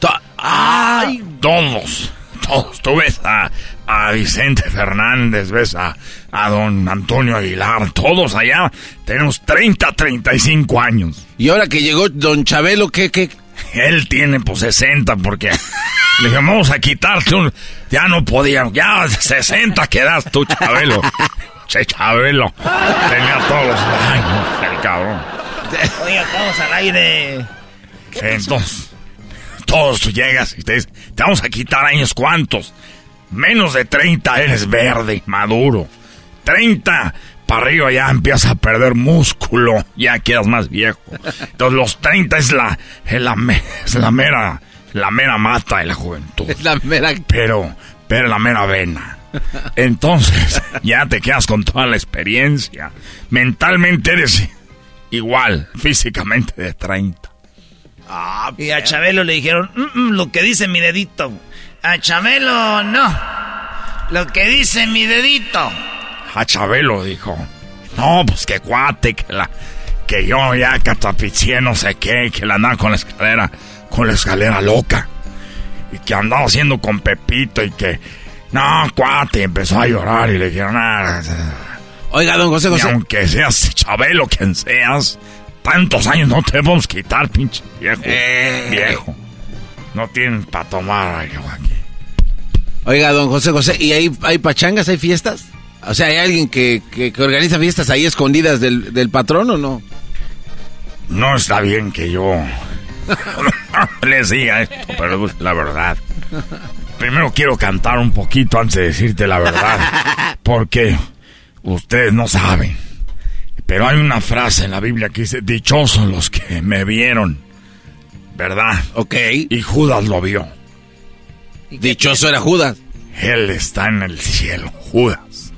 S8: To- ¡Ay!
S2: Todos.
S13: todos. Tú ves a, a Vicente Fernández, ves a, a don Antonio Aguilar, todos allá. Tenemos 30, 35 años.
S8: Y ahora que llegó don Chabelo, ¿qué, qué?
S13: Él tiene pues 60 porque le dije, vamos a quitarte un... Ya no podía, ya 60 quedas tú, Chabelo. Che, Chabelo. Tenía todos los años, el cabrón.
S5: Oye, todos al aire.
S13: Entonces, todos tú llegas y te dices, te vamos a quitar años cuántos. Menos de 30 eres verde, maduro. 30 para arriba ya empiezas a perder músculo, ya quedas más viejo. Entonces los 30 es la, es la, es la mera, la mera mata de la juventud.
S8: Es la mera...
S13: Pero, pero la mera vena. Entonces, ya te quedas con toda la experiencia. Mentalmente eres igual, físicamente de 30.
S5: y a Chabelo le dijeron, "Mm, mm, lo que dice mi dedito. A Chabelo no. Lo que dice mi dedito.
S13: A Chabelo dijo, no, pues que cuate, que la, que yo ya catapicié no sé qué, que la andaba con la escalera, con la escalera loca. Y que andaba haciendo con Pepito y que, no, cuate, y empezó a llorar y le dijeron, "Ah,
S8: Oiga, don José José.
S13: aunque seas Chabelo quien seas, tantos años no te vamos a quitar, pinche viejo.
S8: Eh.
S13: Viejo. No tienen para tomar algo aquí.
S8: Oiga, don José José, ¿y ahí hay pachangas, hay fiestas? O sea, ¿hay alguien que, que, que organiza fiestas ahí escondidas del, del patrón o no?
S13: No está bien que yo les diga esto, pero es la verdad. Primero quiero cantar un poquito antes de decirte la verdad. Porque ustedes no saben. Pero hay una frase en la Biblia que dice, dichosos los que me vieron. ¿Verdad?
S8: Ok.
S13: Y Judas lo vio.
S8: Dichoso era Judas.
S13: Él está en el cielo, Judas.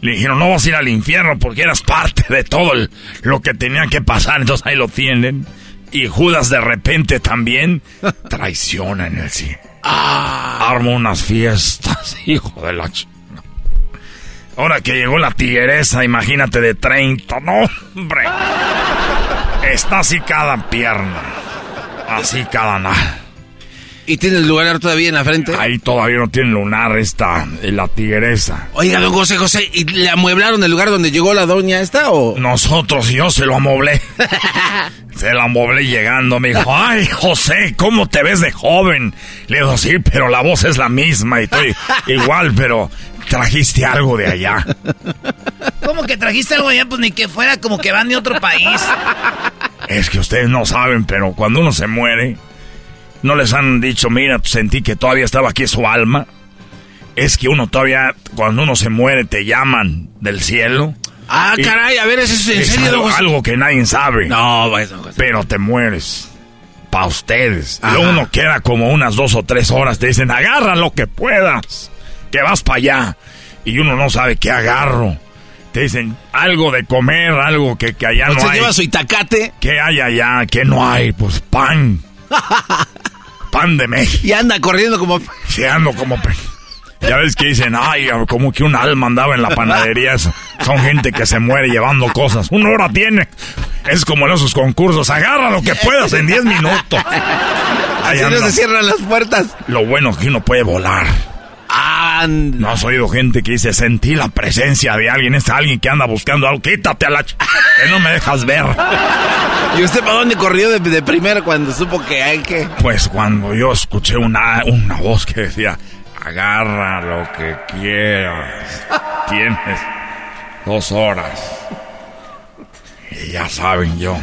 S13: Le dijeron, no vas a ir al infierno porque eras parte de todo el- lo que tenía que pasar. Entonces ahí lo tienen. Y Judas de repente también traiciona en el cielo. Arma unas fiestas, hijo de la ch... Ahora que llegó la tigresa, imagínate de 30. No, hombre. Está así cada pierna. Así cada nada.
S8: ¿Y tiene el lugar todavía en la frente?
S13: Ahí todavía no tiene lunar esta, eh, la tigresa.
S8: Oiga, don José José, ¿y le amueblaron el lugar donde llegó la doña esta o...?
S13: Nosotros, yo se lo amoblé. se lo amoblé llegando. Me dijo, ay, José, ¿cómo te ves de joven? Le digo, sí, pero la voz es la misma y estoy igual, pero trajiste algo de allá.
S5: ¿Cómo que trajiste algo allá? Pues ni que fuera como que van de otro país.
S13: Es que ustedes no saben, pero cuando uno se muere, no les han dicho, mira, sentí que todavía estaba aquí su alma. Es que uno todavía, cuando uno se muere, te llaman del cielo.
S8: Ah,
S13: Y-
S8: caray, a ver, ¿eso es en
S13: Es
S8: serio,
S13: algo, algo que nadie sabe.
S8: No, pues, José.
S13: Pero te mueres. Pa' ustedes.
S8: Ajá.
S13: Luego uno queda como unas dos o tres horas. Te dicen, agarra lo que puedas. Que vas para allá. Y uno no sabe qué agarro. Te dicen algo de comer, algo que, que allá no
S8: ¿Usted
S13: hay.
S8: lleva su itacate?
S13: ¿Qué hay allá? ¿Qué no hay? Pues pan. pan de México.
S8: Y anda corriendo como...
S13: Sí, ando como... Ya ves que dicen, ay, como que un alma andaba en la panadería. Son gente que se muere llevando cosas. Una hora tiene. Es como en esos concursos. Agarra lo que puedas en 10 minutos. Ahí
S8: Así no se cierran las puertas.
S13: Lo bueno es que uno puede volar.
S8: Anda.
S13: ¿No has oído gente que dice, sentí la presencia de alguien? Es alguien que anda buscando algo. Quítate a la... ch- Que no me dejas ver.
S8: ¿Y usted para dónde corrió de, de primero cuando supo que hay que...?
S13: Pues cuando yo escuché una, una voz que decía, agarra lo que quieras, tienes dos horas. Y ya saben yo,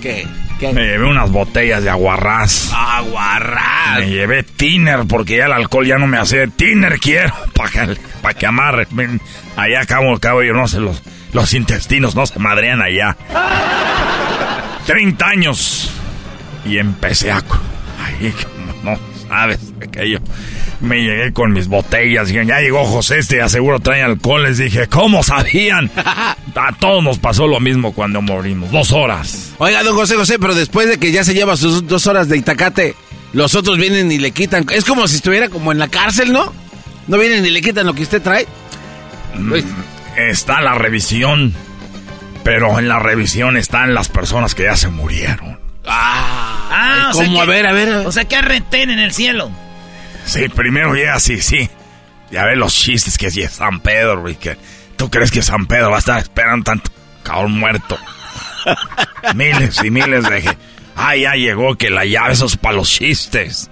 S8: ¿Qué?
S13: Me llevé unas botellas de aguarrás.
S8: Aguarrás.
S13: Me llevé tiner porque ya el alcohol ya no me hace. Tiner quiero para que, pa' que amarre. Ven, Allá acabo, cabo yo no sé, los, los intestinos no se madrean allá. 30 años. Y empecé a... Ay, sabes aquello. Me llegué con mis botellas. Y ya llegó José, este aseguro trae alcohol. Les dije, ¿cómo sabían? A todos nos pasó lo mismo cuando morimos. Dos horas.
S8: Oiga, don José José, pero después de que ya se lleva sus dos horas de itacate, los otros vienen y le quitan. Es como si estuviera como en la cárcel, ¿no? ¿No vienen y le quitan lo que usted trae? Pues,
S13: Está la revisión. Pero en la revisión están las personas que ya se murieron.
S5: Ah, o sea
S8: ¿Cómo?
S5: que-
S8: A ver, a ver.
S5: O sea que hay retén en el cielo.
S13: Sí, primero llega así, sí. Ya ves los chistes que es San Pedro, güey. ¿Tú crees que San Pedro va a estar esperando tanto cabrón muerto? miles y miles de... Ah, ya llegó que la llave, esos para los chistes.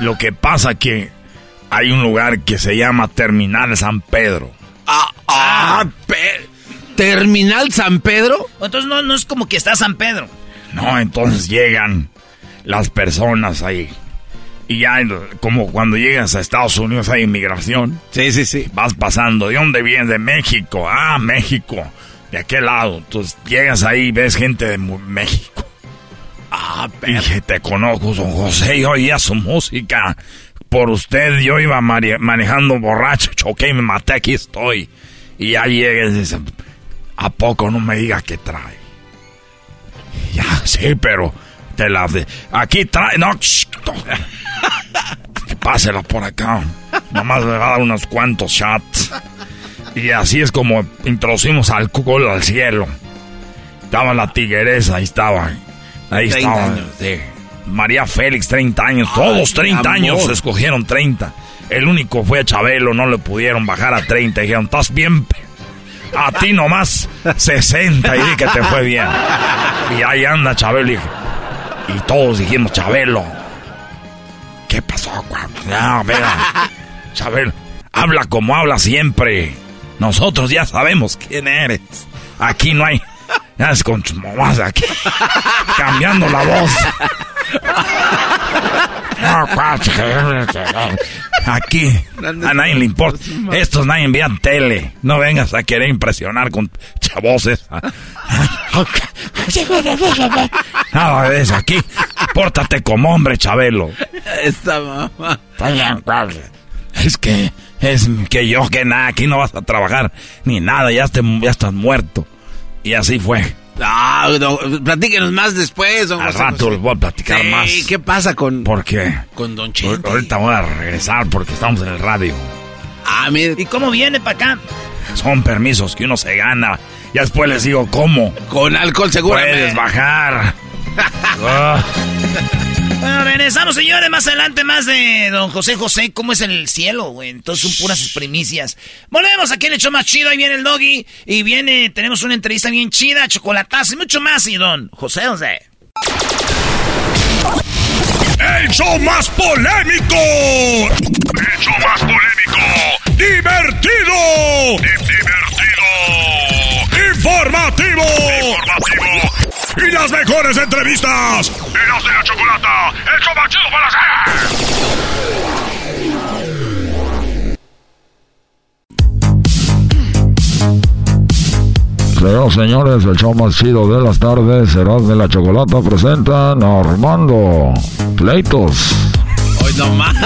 S13: Lo que pasa que hay un lugar que se llama Terminal San Pedro.
S8: Ah, ah, ¿Terminal San Pedro?
S5: Entonces no, no es como que está San Pedro.
S13: No, entonces llegan las personas ahí. Y ya, como cuando llegas a Estados Unidos hay inmigración.
S8: Sí, sí, sí.
S13: Vas pasando. ¿De dónde vienes? De México. Ah, México. ¿De aquel lado? Entonces llegas ahí y ves gente de México. Ah, Dije, te conozco, don José, yo oía su música. Por usted yo iba manejando borracho, choqué y me maté, aquí estoy. Y ya llegues y dice, ¿a poco no me diga qué trae? Ya, sí, pero te la de... Aquí trae... No, Pásela por acá. Nomás le va a dar unos cuantos shots. Y así es como introducimos alcohol al cielo. Estaba la tigresa, ahí estaba. Ahí estaba. María Félix, 30 años. Todos 30 años escogieron 30. El único fue a Chabelo, no le pudieron bajar a 30. Dijeron, estás bien. A ti nomás 60 y di que te fue bien. Y ahí anda Chabelo. Y, todos dijimos, Chabelo. ¿Qué pasó? No, mira. Chabelo, habla como habla siempre. Nosotros ya sabemos quién eres. Aquí no hay. Ya es con tus mamás aquí. Cambiando la voz. Aquí a nadie le importa. Estos nadie envían tele. No vengas a querer impresionar con chavoses. Nada de eso aquí. Pórtate como hombre, Chabelo.
S8: Esta mamá.
S13: Es que es que yo que nada, aquí no vas a trabajar ni nada, ya, ya estás muerto. Y así fue.
S8: Ah, platíquenos más después.
S13: Al rato les voy a platicar más.
S8: ¿Qué pasa con...?
S13: ¿Por qué?
S8: Con Don Chente.
S13: Ahorita voy a regresar porque estamos en el radio.
S8: Ah, mire.
S5: ¿Y cómo viene para acá?
S13: Son permisos que uno se gana. Y después les digo cómo.
S8: Con alcohol seguro.
S13: Puedes bajar.
S5: Ah. Bueno, regresamos, señores. Más adelante, más de don José José. ¿Cómo es el cielo, güey? Entonces son puras sus primicias. Volvemos aquí en el show más chido. Ahí viene el doggy. Y viene, tenemos una entrevista bien chida, chocolatazo y mucho más. Y don José José.
S2: El show más polémico. El show más polémico. Divertido. Divertido. Informativo. Informativo y las mejores entrevistas. Eras de la Chocolata, el show más chido para hacer.
S23: Señoras señores, el show más chido de las tardes, Serás de la Chocolata presentan a Armando Pleitos.
S8: Hoy no más.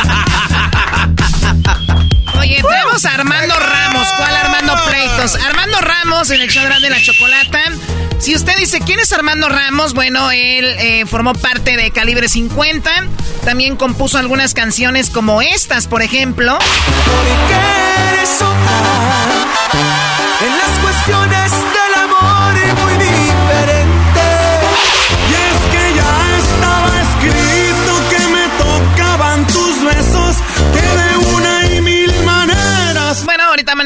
S4: Oye, tenemos a Armando Ramos. ¿Cuál Armando Pleitos? Armando Ramos en el show de la Chocolata si usted dice, ¿quién es Armando Ramos? Bueno, él eh, formó parte de Calibre 50. También compuso algunas canciones como estas, por ejemplo.
S6: en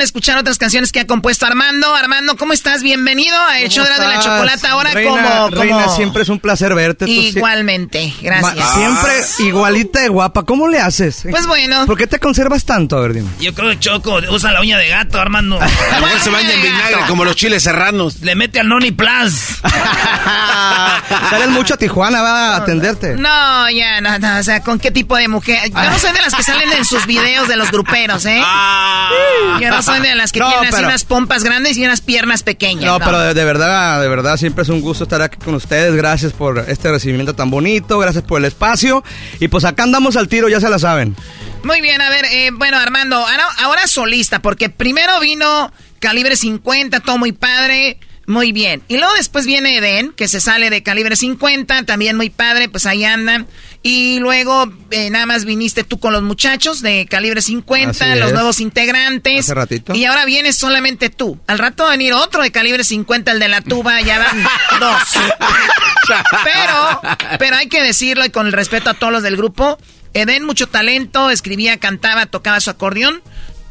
S4: a escuchar otras canciones que ha compuesto Armando. Armando, ¿cómo estás? Bienvenido a El Show de la Chocolata. Ahora como,
S24: Reina, siempre es un placer verte.
S4: Igualmente, gracias.
S24: siempre igualita de guapa. ¿Cómo le haces?
S4: Pues bueno.
S24: ¿Por qué te conservas tanto? A ver, dime.
S5: Yo creo que Choco usa la uña de gato, Armando.
S8: A lo mejor se baña en vinagre como los chiles serranos.
S5: Le mete al Noni Plus.
S24: Sales mucho a Tijuana, va a atenderte.
S4: No, ya, no, no. O sea, ¿con qué tipo de mujer? Yo no soy de las que salen en sus videos de los gruperos, ¿eh? Ah. Yo no soy de las que tienen así unas pompas grandes y unas piernas pequeñas.
S24: No, pero de, verdad, de verdad, siempre es un gusto estar aquí con ustedes. Gracias por este recibimiento tan bonito, gracias por el espacio. Y pues acá andamos al tiro, ya se la saben.
S4: Muy bien, a ver, eh, bueno, Armando, ahora, ahora solista, porque primero vino Calibre 50, todo muy padre. Muy bien. Y luego después viene Eden, que se sale de calibre 50, también muy padre, pues ahí anda. Y luego eh, nada más viniste tú con los muchachos de calibre 50, los nuevos integrantes.
S24: Hace ratito.
S4: Y ahora vienes solamente tú. Al rato va a venir otro de calibre 50, el de la tuba, ya van dos. Pero, pero hay que decirlo y con el respeto a todos los del grupo, Eden mucho talento, escribía, cantaba, tocaba su acordeón.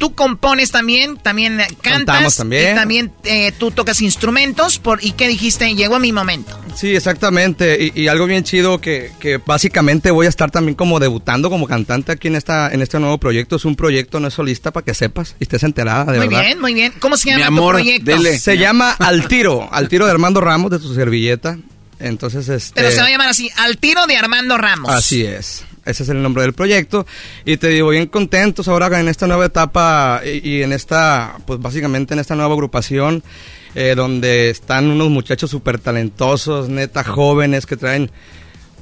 S4: Tú compones también, también cantas.
S24: también.
S4: Y también eh, tú tocas instrumentos. Por, ¿Y qué dijiste? Llegó mi momento.
S24: Sí, exactamente. Y, algo bien chido que, que, básicamente voy a estar también como debutando como cantante aquí en esta en este nuevo proyecto. Es un proyecto, no es solista, para que sepas y estés enterada, de
S4: muy
S24: verdad.
S4: bien, muy bien. ¿Cómo se llama
S24: Mi amor,
S4: tu proyecto?
S24: Se llama Al Tiro. Al Tiro de Armando Ramos, de tu servilleta. Entonces, este...
S4: Pero se va a llamar así, Al Tiro de Armando Ramos.
S24: Así es. Ese es el nombre del proyecto. Y te digo, bien contentos ahora en esta nueva etapa y, en esta, pues básicamente en esta nueva agrupación, eh, donde están unos muchachos súper talentosos, neta jóvenes, que traen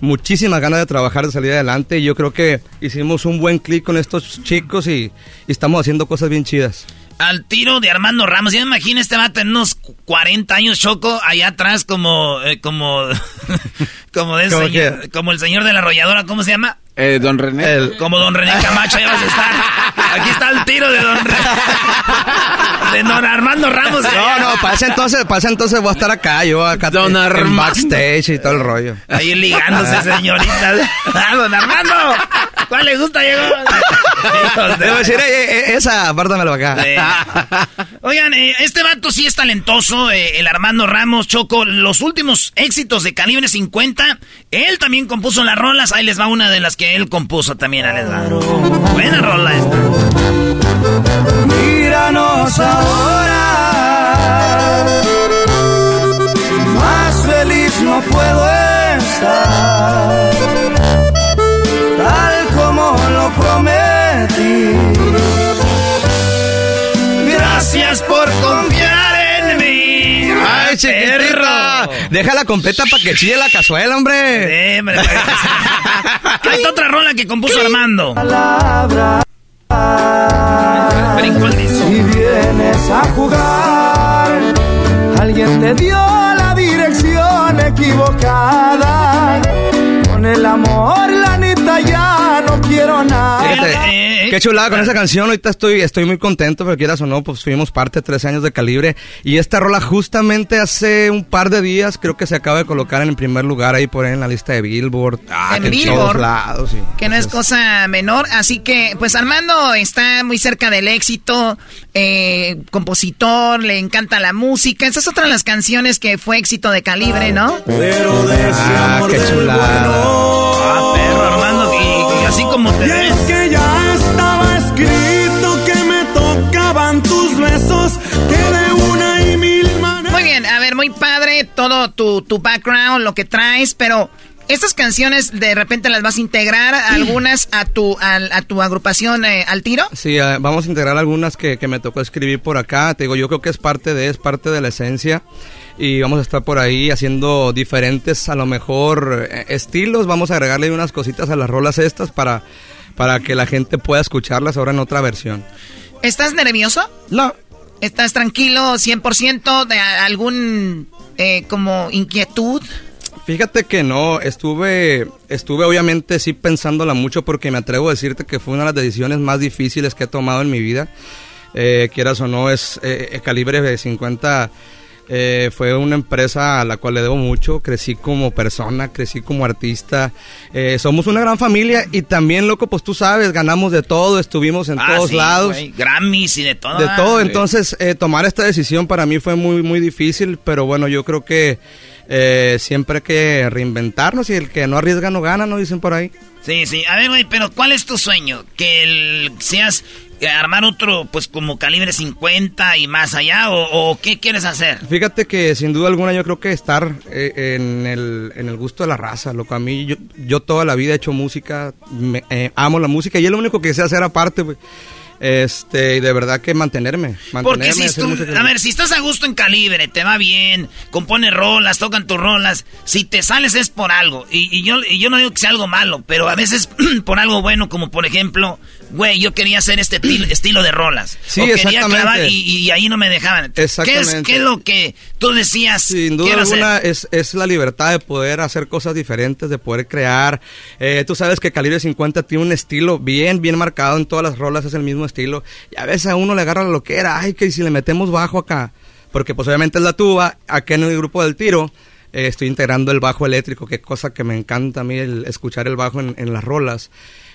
S24: muchísimas ganas de trabajar, de salir adelante. Y yo creo que hicimos un buen clic con estos chicos y, y estamos haciendo cosas bien chidas
S5: al tiro de Armando Ramos. Ya me imagino este va a tener unos 40 años choco allá atrás como eh, como como, de señor, como el señor de la arrolladora, ¿cómo se llama?
S8: Eh, don René.
S5: como Don René Camacho, ya vas a estar. Aquí está el tiro de Don René. De Don Armando Ramos.
S24: No, no, para ese entonces, ese entonces voy a estar acá, yo acá
S8: don
S24: en backstage y todo el rollo.
S5: Ahí ligándose, señorita. Ah, don Armando, ¿cuál le gusta? Llegó.
S24: Debo decir, eh, eh, esa, apártamelo acá.
S5: Oigan, eh, este vato sí es talentoso, el Armando Ramos, Choco. Los últimos éxitos de calibre 50, él también compuso las rolas. Ahí les va una de las que él compuso también, a Buena rola esta.
S6: Míranos ahora. Más feliz no puedo estar. Tal como lo prometí. Gracias por confiar en mí.
S24: ¡Ay! Déjala completa para que chille la cazuela, hombre.
S5: Sí, hombre. Canta otra rola que compuso Armando.
S6: Si vienes a jugar, alguien te dio
S24: Qué chulada con esa canción. Ahorita estoy, estoy muy contento, pero quieras o no, pues fuimos parte de tres años de calibre. Y esta rola justamente hace un par de días creo que se acaba de colocar en el primer lugar ahí por ahí en la lista de Billboard.
S4: Ah, en Billboard. lados, Que no es cosa menor. Así que, pues Armando está muy cerca del éxito. Eh, compositor, le encanta la música. Esa es otra de las canciones que fue éxito de calibre, ¿no?
S6: Pero de
S24: ah, qué chulada.
S5: Ah, perro, Armando. Y, así como te ves.
S4: Bien, a ver, muy padre todo tu, tu background, lo que traes, pero estas canciones de repente las vas a integrar algunas a tu a, tu agrupación eh, al tiro.
S24: Sí, eh, vamos a integrar algunas que, que, me tocó escribir por acá. Te digo, yo creo que es parte de es parte de la esencia y vamos a estar por ahí haciendo diferentes a lo mejor eh, estilos. Vamos a agregarle unas cositas a las rolas estas para para que la gente pueda escucharlas ahora en otra versión.
S4: ¿Estás nervioso?
S24: No.
S4: ¿Estás tranquilo 100% de algún eh, como inquietud?
S24: Fíjate que no, estuve, estuve obviamente sí pensándola mucho porque me atrevo a decirte que fue una de las decisiones más difíciles que he tomado en mi vida. Eh, quieras o no, es eh, calibre de 50 eh, fue una empresa a la cual le debo mucho. Crecí como persona, crecí como artista. Eh, somos una gran familia y también, loco, pues tú sabes, ganamos de todo, estuvimos en
S5: ah,
S24: todos lados.
S5: Grammys y de todo.
S24: De todo. Entonces, eh, tomar esta decisión para mí fue muy, muy difícil, pero bueno, yo creo que siempre hay que reinventarnos y el que no arriesga no gana, ¿no? Dicen por ahí.
S5: Sí, sí. A ver, güey, pero ¿cuál es tu sueño? Que el, seas armar otro, pues como calibre 50 y más allá? ¿O, qué quieres hacer?
S24: Fíjate que sin duda alguna yo creo que estar eh, en, el, en el gusto de la raza, loco. A mí, yo, yo toda la vida he hecho música, me, eh, amo la música y es lo único que sé hacer aparte, Este, y de verdad que mantenerme. mantenerme
S5: Porque si tú, a ver, si estás a gusto en calibre, te va bien, compones rolas, tocan tus rolas, si te sales es por algo. Y, yo, y yo no digo que sea algo malo, pero a veces por algo bueno, como por ejemplo, güey, yo quería hacer este estilo de rolas.
S24: Sí, exactamente.
S5: y, ahí no me dejaban. Exactamente. ¿Qué es, lo que tú decías?
S24: Sin duda alguna es, es, la libertad de poder hacer cosas diferentes, de poder crear. Eh, tú sabes que Calibre 50 tiene un estilo bien, bien marcado en todas las rolas, es el mismo estilo. Y a veces a uno le agarra lo que era, ay, que si le metemos bajo acá, porque pues obviamente es la tuba, acá en el grupo del tiro. Eh, estoy integrando el bajo eléctrico, que cosa que me encanta a mí el escuchar el bajo en, en las rolas.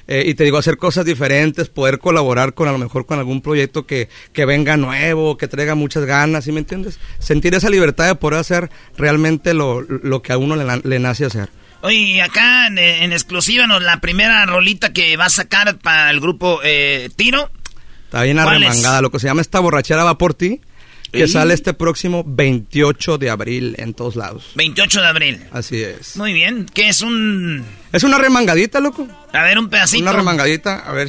S24: Eh, y te digo, hacer cosas diferentes, poder colaborar con a lo mejor con algún proyecto que, que venga nuevo, que traiga muchas ganas, ¿sí me entiendes? Sentir esa libertad de poder hacer realmente lo, lo que a uno le, le nace hacer.
S5: Oye, acá en, exclusiva, nos la primera rolita que va a sacar para el grupo eh, Tiro.
S24: Está bien arremangada, lo que se llama Esta borrachera va por ti. Que sale este próximo 28 de abril en todos lados.
S5: 28 de abril.
S24: Así es.
S5: Muy bien. ¿Qué es un...?
S24: Es una remangadita, loco.
S5: A ver, un pedacito.
S24: Una remangadita, a ver.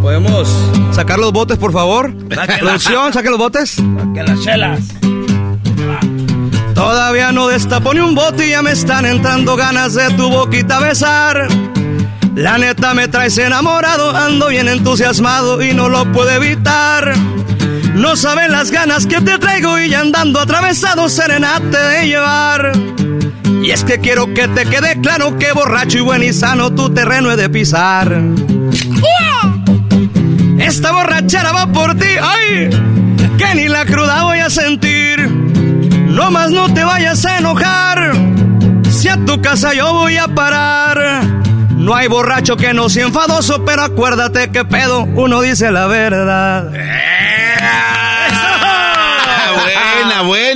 S24: ¿Podemos sacar los botes, por favor? Producción, saque los botes.
S5: Saque las chelas.
S24: Todavía no destapo ni un bote y ya me están entrando ganas de tu boquita besar. La neta me traes enamorado, ando bien entusiasmado y no lo puedo evitar. No saben las ganas que te traigo y andando atravesado serenate de llevar. Y es que quiero que te quede claro que borracho y buen y sano tu terreno he de pisar. Esta borrachera va por ti, ay, que ni la cruda voy a sentir. No más no te vayas a enojar, si a tu casa yo voy a parar. No hay borracho que no sea enfadoso, pero acuérdate que pedo uno dice la verdad.
S8: buena,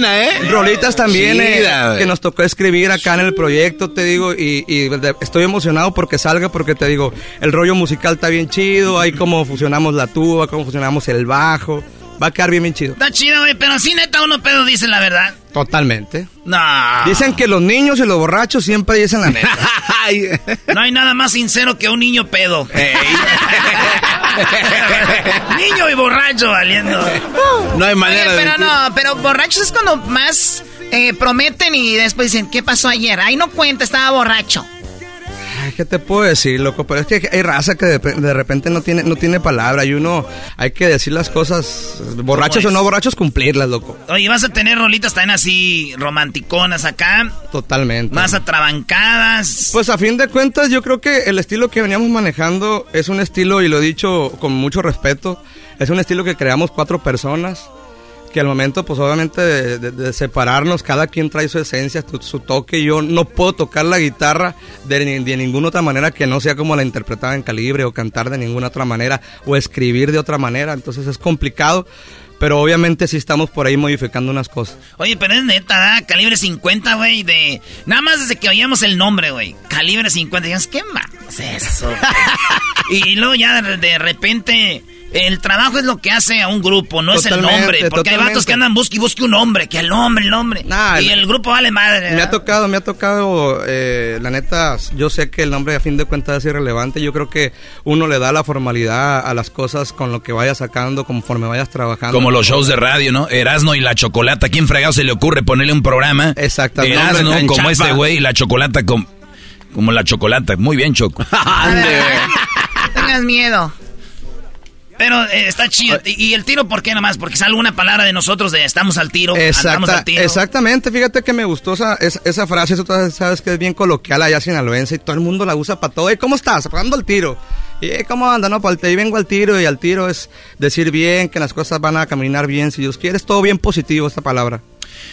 S8: buena, ¿eh?
S24: Rolitas también eh, que nos tocó escribir acá en el proyecto, te digo, y, estoy emocionado porque salga, porque te digo, el rollo musical está bien chido, ahí cómo fusionamos la tuba, cómo fusionamos el bajo. Va a quedar bien, bien chido.
S5: Está chido, güey, pero si neta uno pedo dice la verdad.
S24: Totalmente.
S5: No.
S24: Dicen que los niños y los borrachos siempre dicen la neta.
S5: no hay nada más sincero que un niño pedo. niño y borracho valiendo.
S8: No hay manera
S4: de. Pero no, pero borrachos es cuando más eh, prometen y después dicen, ¿qué pasó ayer? Ahí no cuenta, estaba borracho.
S24: ¿Qué te puedo decir, loco? Pero es que hay raza que de, repente no tiene, no tiene palabra y uno hay que decir las cosas, borrachos o no borrachos, cumplirlas, loco.
S5: Oye, vas a tener rolitas también así romanticonas acá.
S24: Totalmente.
S5: Más atrabancadas.
S24: Pues a fin de cuentas, yo creo que el estilo que veníamos manejando es un estilo, y lo he dicho con mucho respeto, es un estilo que creamos cuatro personas que al momento, pues obviamente de, separarnos, cada quien trae su esencia, su, toque. Yo no puedo tocar la guitarra de, de, ninguna otra manera que no sea como la interpretaba en calibre, o cantar de ninguna otra manera, o escribir de otra manera. Entonces es complicado. Pero obviamente sí estamos por ahí modificando unas cosas.
S5: Oye, pero es neta, Calibre 50, güey, de... Nada más desde que oíamos el nombre, güey. Calibre 50. Digamos, ¿qué más es eso? y luego ya de repente el trabajo es lo que hace a un grupo, no es el nombre. Porque hay vatos que andan busque y busque un nombre, que el nombre, el nombre. y el grupo vale madre.
S24: Me ha tocado, me ha tocado, eh, la neta, yo sé que el nombre a fin de cuentas es irrelevante. Yo creo que uno le da la formalidad a las cosas con lo que vayas sacando, conforme vayas trabajando.
S7: Como los shows de radio, ¿no? Erasno y la chocolata. ¿A quién fregado se le ocurre ponerle un programa?
S24: Exactamente.
S7: Erasno como este güey y la chocolata como, como la chocolata. Muy bien, Choco.
S4: Tengas miedo.
S5: Pero eh, está chido. ¿Y, el tiro por qué nomás? Porque sale una palabra de nosotros de estamos al tiro, al tiro.
S24: Exactamente, fíjate que me gustó esa, esa, frase, eso sabes que es bien coloquial allá sinaloense y todo el mundo la usa para todo. ¿Cómo estás? Ando al tiro. ¿Y cómo anda? No, pues ahí vengo al tiro y al tiro es decir bien, que las cosas van a caminar bien, si Dios quiere, es todo bien positivo esta palabra.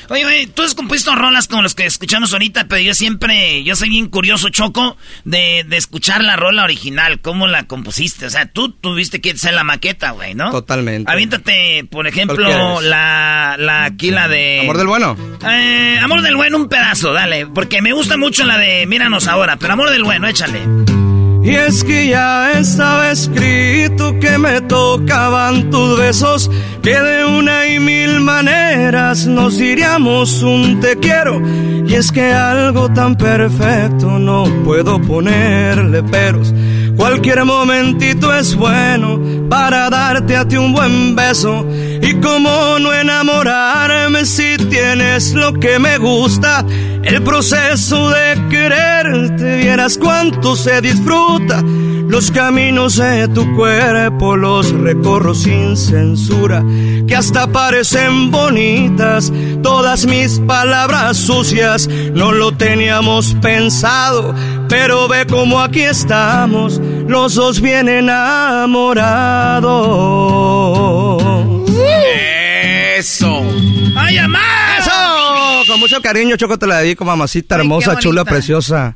S5: Oye, oye, tú has compuesto rolas como los que escuchamos ahorita, pero yo siempre, yo soy bien curioso, Choco, de, de escuchar la rola original, cómo la compusiste. O sea, tú tuviste que hacer la maqueta, güey, ¿no?
S24: Totalmente.
S5: Aviéntate, por ejemplo, la, la, aquí la de...
S24: Amor del Bueno.
S5: Eh, Amor del Bueno, un pedazo, dale, porque me gusta mucho la de Míranos ahora, pero Amor del Bueno, échale.
S24: Y es que ya estaba escrito que me tocaban tus besos, que de una y mil maneras nos diríamos un te quiero. Y es que algo tan perfecto no puedo ponerle peros. Cualquier momentito es bueno para darte a ti un buen beso. Y como no enamorarme si tienes lo que me gusta, el proceso de quererte, vieras cuánto se disfruta. Los caminos de tu cuerpo los recorro sin censura, que hasta parecen bonitas todas mis palabras sucias. No lo teníamos pensado, pero ve como aquí estamos, los dos bien enamorados.
S8: Eso.
S4: ¡Ay, amá!
S24: ¡Eso! Con mucho cariño, Choco, te la dedico, mamacita hermosa, chula, preciosa.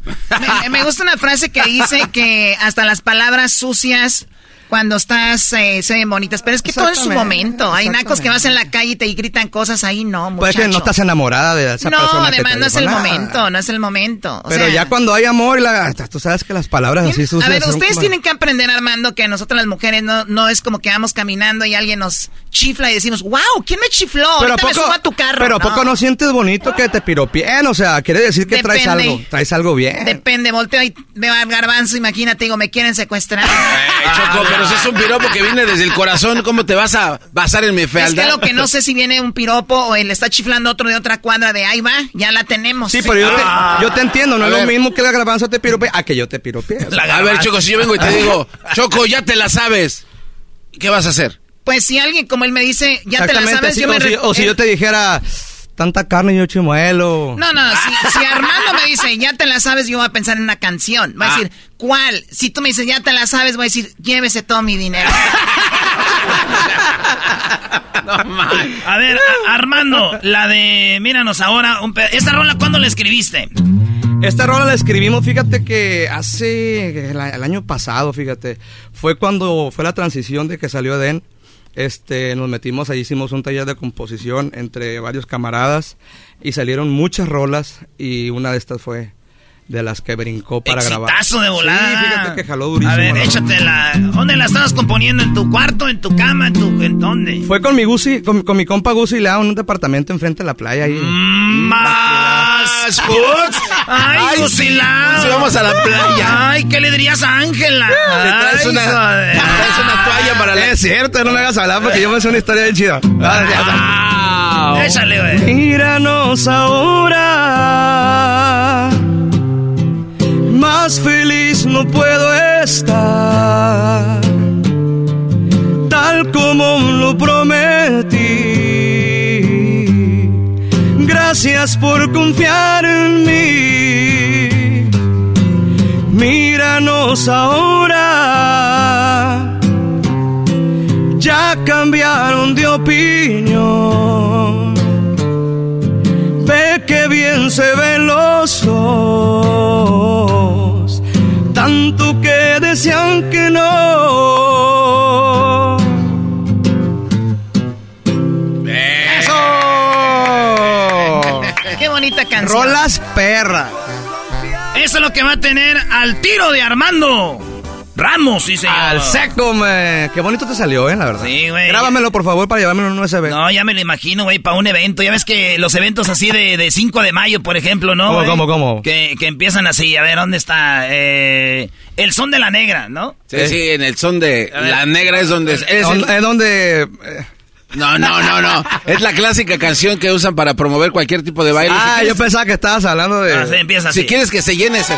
S4: Me, me gusta una frase que dice que hasta las palabras sucias cuando estás, eh, se ven bonitas, pero es que todo en su momento. Hay nacos que vas en la calle y te gritan cosas ahí, no, muchacho.
S24: Pues que no estás enamorada de esa
S4: no,
S24: persona. que
S4: además
S24: te
S4: no es el
S24: nada.
S4: momento, no es el momento. O
S24: Pero
S4: sea,
S24: ya cuando hay amor y la... Tú sabes que las palabras así sucias
S4: A ver, ustedes
S24: como-
S4: tienen que aprender, Armando, que nosotros las mujeres no, no es como que vamos caminando y alguien nos chifla y decimos, wow, ¿quién me chifló?
S24: Pero
S4: Ahorita me subo a tu carro.
S24: pero ¿a poco no sientes bonito que te piropien? O sea, quiere decir que traes algo, traes algo bien.
S4: Depende, volteo y veo al garbanzo, imagínate, digo, me quieren secuestrar.
S8: Eh, Choco, pero si es un piropo que viene desde el corazón, ¿cómo te vas a basar en mi
S4: Es
S8: fealdad?
S4: que lo que no sé si viene un piropo o le está chiflando otro de otra cuadra de ahí va, ya la tenemos.
S24: Sí, pero yo te, yo te entiendo, no
S8: A
S24: es
S8: ver.
S24: lo mismo que la garbanzo te pirope a que yo te pirope.
S8: a ver, Choco, si yo vengo y te digo, Choco, ya te la sabes, ¿qué vas a hacer?
S4: Pues si alguien como él me dice, ya te la sabes,
S24: sí,
S4: yo me...
S24: o, si, o si yo te dijera, tanta carne y yo chimuelo.
S4: No, no, si, si Armando me dice, ya te la sabes, yo voy a pensar en una canción. Voy a
S24: Ah.
S4: decir, ¿cuál? Si tú me dices, ya te la sabes, voy a decir, llévese todo mi dinero.
S5: A ver, a- Armando, la de Míranos ahora. un pe- ¿Esta rola cuándo la escribiste?
S24: Esta rola la escribimos, fíjate que hace el, el año pasado, fíjate, fue cuando fue la transición de que salió Eden. Este, nos metimos ahí, hicimos un taller de composición entre varios camaradas y salieron muchas rolas y una de estas fue de las que brincó para grabar.
S5: Exitazo de volada.
S24: Sí, fíjate que jaló durísimo.
S5: A ver,
S24: la
S5: échatela. ¿Dónde la estabas componiendo? ¿En tu cuarto? ¿En tu cama? ¿En, tu, en dónde?
S24: Fue con mi Gusi, con, con mi compa Gusi Leao en un departamento enfrente de la playa ahí.
S5: Más puts. Ay,
S8: Ay, sí, vamos a la playa.
S5: Ay, ¿qué le dirías a Ángela?
S8: Te traes una,
S5: joder.
S8: te traes una toalla para la...
S24: Es cierto, no me hagas hablar porque yo me sé una historia bien chida.
S8: Wow.
S5: Échale, güey.
S24: Míranos ahora. Más feliz no puedo estar. Tal como lo prometí. Gracias por confiar en mí. Míranos ahora. Ya cambiaron de opinión. Ve que bien se ven los dos. Que decían que no. ¡Eso!
S4: Qué bonita canción.
S24: Rolas perra.
S5: Eso es lo que va a tener al tiro de Armando Ramos, sí, señor.
S24: Al seco, me. Qué bonito te salió, eh, la verdad.
S5: Sí, güey.
S24: Grábamelo, por favor, para llevármelo en un USB.
S5: No, ya me lo imagino, güey, para un evento. Ya ves que los eventos así de, de 5 de mayo, por ejemplo, ¿no?
S24: ¿Cómo,
S5: güey?
S24: cómo, cómo?
S5: Que, que empiezan así, a ver, ¿dónde está? Eh, el son de la negra, ¿no?
S8: Sí, sí, en el son de. La Negra es donde... Es, es el-
S24: Es donde. eh,
S8: No, no, no, no. Es la clásica canción que usan para promover cualquier tipo de baile.
S24: Ah,
S8: Si
S24: yo pensaba que estabas hablando de.
S5: Ah, sí, empieza así.
S8: Si quieres que se llene ese...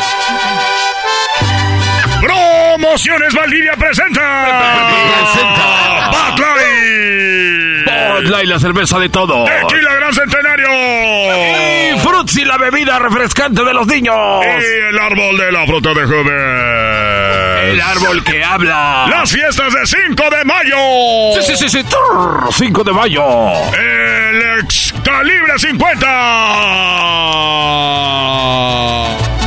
S2: Promociones Valdivia presenta. Bud Light,
S23: la cerveza de todo.
S2: Tequila Gran Centenario.
S23: Y Frutzi, la bebida refrescante de los niños.
S2: Y el árbol de la fruta de Jueves.
S23: El árbol que habla.
S2: Las fiestas de 5 de mayo.
S23: Sí, sí, sí, sí. Trrr, 5 de mayo.
S2: El Excalibre 50.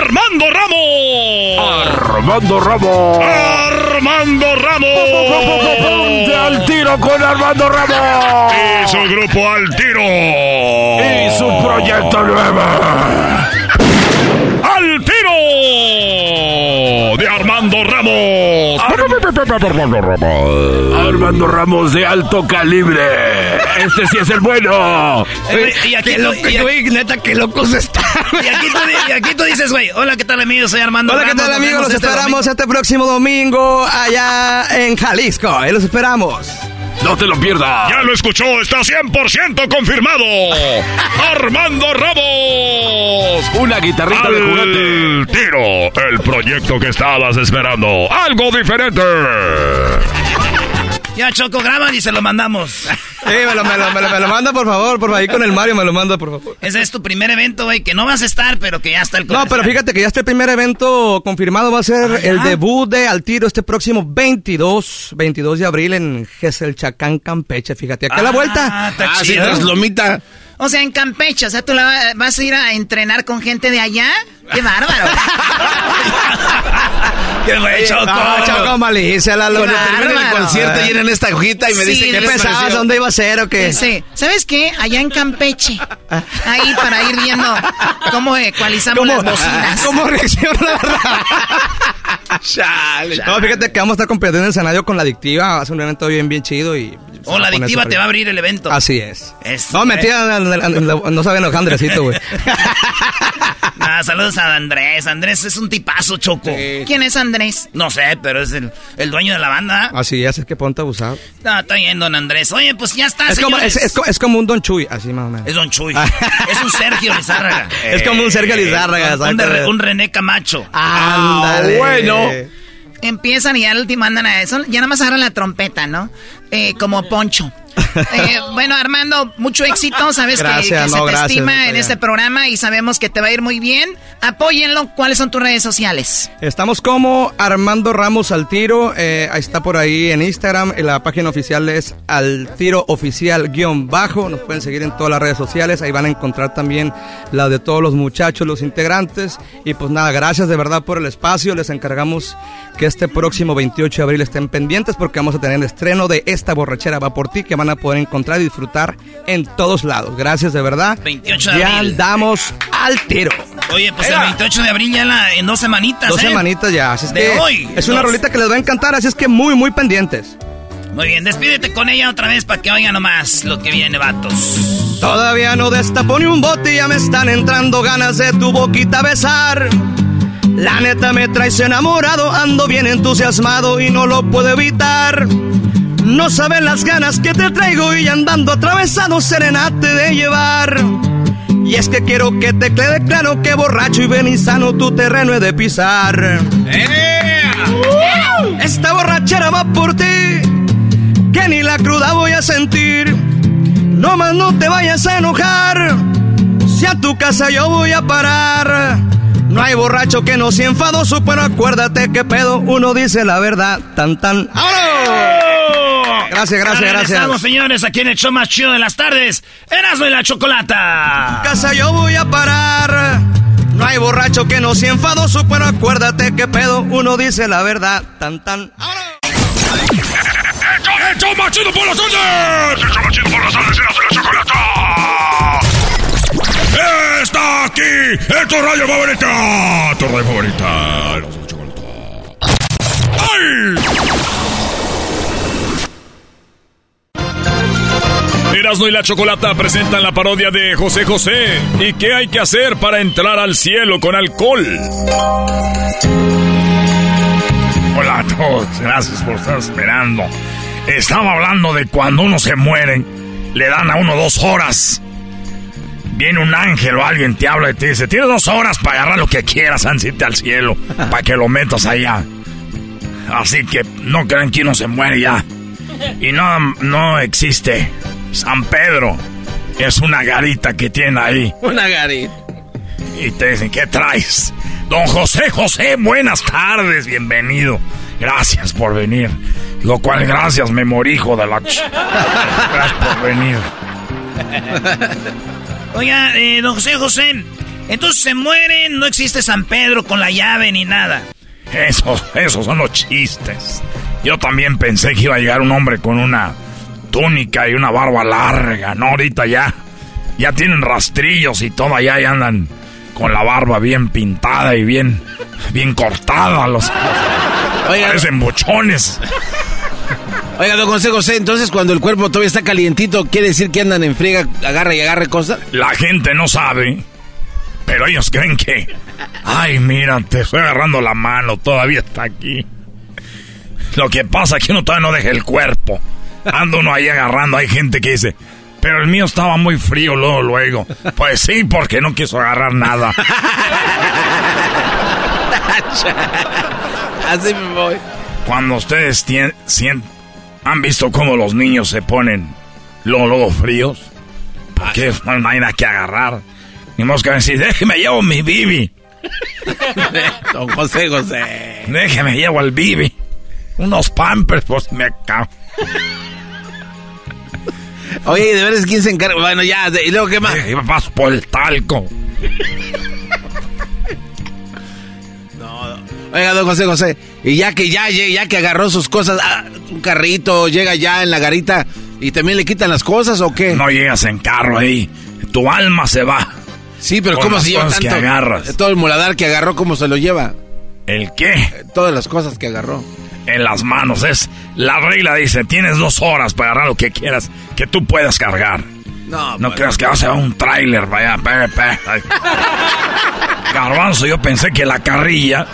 S2: Armando Ramos.
S23: Armando Ramos.
S2: Armando Ramos.
S23: Al tiro con Armando Ramos.
S2: Y su grupo al tiro.
S23: Y su proyecto nuevo.
S2: ¡Al tiro! De Armando Ramos. Armando Ramos.
S25: De alto calibre. Este sí es el bueno.
S5: Y aquí
S24: Qué
S5: tú-
S24: loco,
S5: y aquí-
S24: güey, neta, qué locos están.
S5: Y aquí, tú, di- y aquí tú dices, güey, hola, ¿qué tal, amigos? Soy Armando
S24: Hola, ¿qué
S5: Ramos,
S24: tal,
S5: nos
S24: amigos? Los
S5: este
S24: esperamos
S5: domingo.
S24: este próximo domingo allá en Jalisco. Ahí los esperamos.
S25: No te lo pierdas.
S2: Ya lo escuchó, está 100% confirmado. Armando Ramos.
S25: Una guitarrita de juguete.
S2: Al tiro, el proyecto que estabas esperando. Algo diferente.
S5: Ya, Choco, graban y se lo mandamos.
S24: Sí, me lo, me lo- me lo- me lo manda, por favor. Por ahí con el Mario me lo manda, por favor.
S5: Ese es tu primer evento, güey, que no vas a estar, pero que ya está el
S24: No, pero fíjate que ya este primer evento confirmado va a ser el debut de Al Tiro este próximo 22, 22 de abril en Geselchacán, Campeche. Fíjate, aquí a la vuelta.
S5: está
S8: Ah, sí,
S5: chido.
S8: tras Lomita.
S4: O sea, en Campeche, o sea, tú la va- vas a ir a entrenar con gente de allá. ¡Qué bárbaro!
S5: ¡Qué güey, Choco!
S24: Ah, Choco malicia, la
S8: Cuando termine el concierto llenan esta hojita y me
S4: Sí,
S8: dicen
S24: ¿Qué
S8: que
S24: pensabas? ¿Dónde iba a ser o qué?
S4: Sí. ¿Sabes qué? Allá en Campeche. Ahí para ir viendo cómo ecualizamos
S24: ¿Cómo,
S4: las bocinas.
S24: ¿Cómo reacciona la No, fíjate que vamos a estar compitiendo en el escenario con la adictiva. Va a ser un evento bien, bien chido y...
S5: O la adictiva te va a abrir el evento.
S24: Así es.
S5: Es-
S24: No, mentira, no saben los Andresito, güey.
S5: Ah, saludos a Andrés. Andrés es un tipazo, Choco.
S4: ¿Quién es Andrés?
S5: No sé, pero es el, el dueño de la banda.
S24: Así es, es que ponte abusado.
S5: No, está bien, don Andrés. Oye, pues ya está,
S24: Es como, es, es co- es como un Don Chuy, así más o menos.
S5: Es Don Chuy. es un Sergio Lizárraga.
S24: Es como un Sergio Lizárraga,
S5: Un, un,
S24: exacto.
S5: de- un René Camacho.
S24: Ándale.
S5: bueno.
S4: Empiezan y al último andan a eso. Ya nada más agarran la trompeta, ¿no? Eh, como Poncho. Eh, bueno, Armando, mucho éxito. Sabes que-
S24: Gracias,
S4: que,
S24: no,
S4: se te
S24: gracias,
S4: estima en este programa y sabemos que te va a ir muy bien. Apóyenlo. ¿Cuáles son tus redes sociales?
S24: Estamos como Armando Ramos al tiro. eh, ahí está por ahí en Instagram. la página oficial es al tiro oficial guion bajo. Nos pueden seguir en todas las redes sociales. Ahí van a encontrar también la de todos los muchachos, los integrantes. Y pues nada, gracias de verdad por el espacio. Les encargamos que este próximo 28 de abril estén pendientes porque vamos a tener el estreno de Esta borrachera va por ti que van a poder encontrar y disfrutar en todos lados. Gracias de verdad.
S5: 28 de
S24: ya
S5: abril.
S24: andamos al tiro.
S5: Oye, pues el 28 de abril ya la- en dos semanitas,
S24: Dos
S5: ¿eh?
S24: semanitas ya, así es
S5: De
S24: que
S5: hoy,
S24: es una rolita que les va a encantar, así es que muy, muy pendientes.
S5: Muy bien, despídete con ella otra vez para que oigan nomás lo que viene, vatos.
S24: Todavía no destapo ni un bote y ya me están entrando ganas de tu boquita besar. La neta me traes enamorado, ando bien entusiasmado y no lo puedo evitar. No saben las ganas que te traigo y andando atravesado serenate de llevar. Y es que quiero que te quede claro que borracho y benizano tu terreno he de pisar. Esta borrachera va por ti, que ni la cruda voy a sentir. No más no te vayas a enojar, si a tu casa yo voy a parar. No hay borracho que no sea enfadoso, pero acuérdate que pedo uno dice la verdad. Tan tan. ¡Vámonos! Gracias, gracias, gracias.
S5: regresamos, señores, aquí en el show más chido de las tardes. Erasmo y la Chocolata.
S24: casa yo voy a parar. No hay borracho que no sea enfadoso, pero acuérdate que pedo uno dice la verdad. Tan tan.
S2: ¡El show más chido por las tardes! ¡El show más chido por las tardes! ¡Erasmo y la Chocolata! ¡Está aquí! ¡En tu radio favorita! ¡Tu radio favorita! Erasmo y la Chocolata. ¡Ay! Erasmo y la Chocolata presentan la parodia de José José. ¿Y qué hay que hacer para entrar al cielo con alcohol?
S13: Hola a todos, gracias por estar esperando. Estaba hablando de cuando uno se muere, le dan a uno dos horas. Viene un ángel o alguien te habla y te dice, tienes dos horas para agarrar lo que quieras antes irte al cielo, para que lo metas allá. Así que no crean que uno se muere ya. Y no, no existe. San Pedro es una garita que tiene ahí.
S8: Una garita.
S13: Y te dicen, ¿qué traes? Don José José, buenas tardes, bienvenido. Gracias por venir. Lo cual, gracias, me morí, hijo de la... ch- Gracias por venir.
S5: Oiga, eh, don José José, entonces se mueren, no existe San Pedro con la llave ni nada.
S13: Eso, esos son los chistes. Yo también pensé que iba a llegar un hombre con una túnica y una barba larga. No, ahorita ya. Ya tienen rastrillos y todo allá y andan con la barba bien pintada y bien, bien cortada. Los,
S8: Oiga,
S13: Parecen bochones.
S8: Oiga, don José José, entonces cuando el cuerpo todavía está calientito, ¿quiere decir que andan en friega, agarra y agarre cosas?
S13: La gente no sabe, pero ellos creen que... Ay, mira, te estoy agarrando la mano, todavía está aquí. Lo que pasa es que uno todavía no deja el cuerpo. Anda uno ahí agarrando, hay gente que dice... Pero el mío estaba muy frío luego, luego. Pues sí, porque no quiso agarrar nada.
S8: Así me voy.
S13: Cuando ustedes tien- sien- han visto cómo los niños se ponen luego, luego fríos, porque no hay nada que agarrar. Ni que decir, déjeme llevo mi bibi.
S8: Don José José.
S13: Déjeme llevo al bibi. Unos pampers, pues me acabo.
S8: Oye, ¿y de veras quién se encarga? Bueno, ya, ¿y luego qué más?
S13: Iba paso por el talco.
S8: Oiga, don José José, y ya que ya, ya, que agarró sus cosas, ah, un carrito, llega ya en la garita y también le quitan las cosas o qué?
S13: No llegas en carro ahí. Tu alma se va.
S8: Sí, pero ¿cómo se lleva tanto? Todo el muladar que agarró, ¿cómo se lo lleva?
S13: ¿El qué?
S8: Todas las cosas que agarró.
S13: En las manos. Es la regla dice, tienes dos horas para agarrar lo que quieras que tú puedas cargar.
S8: No,
S13: No creas que vas a un tráiler, vaya. pe, pe. Ay. Garbanzo, yo pensé que la carrilla,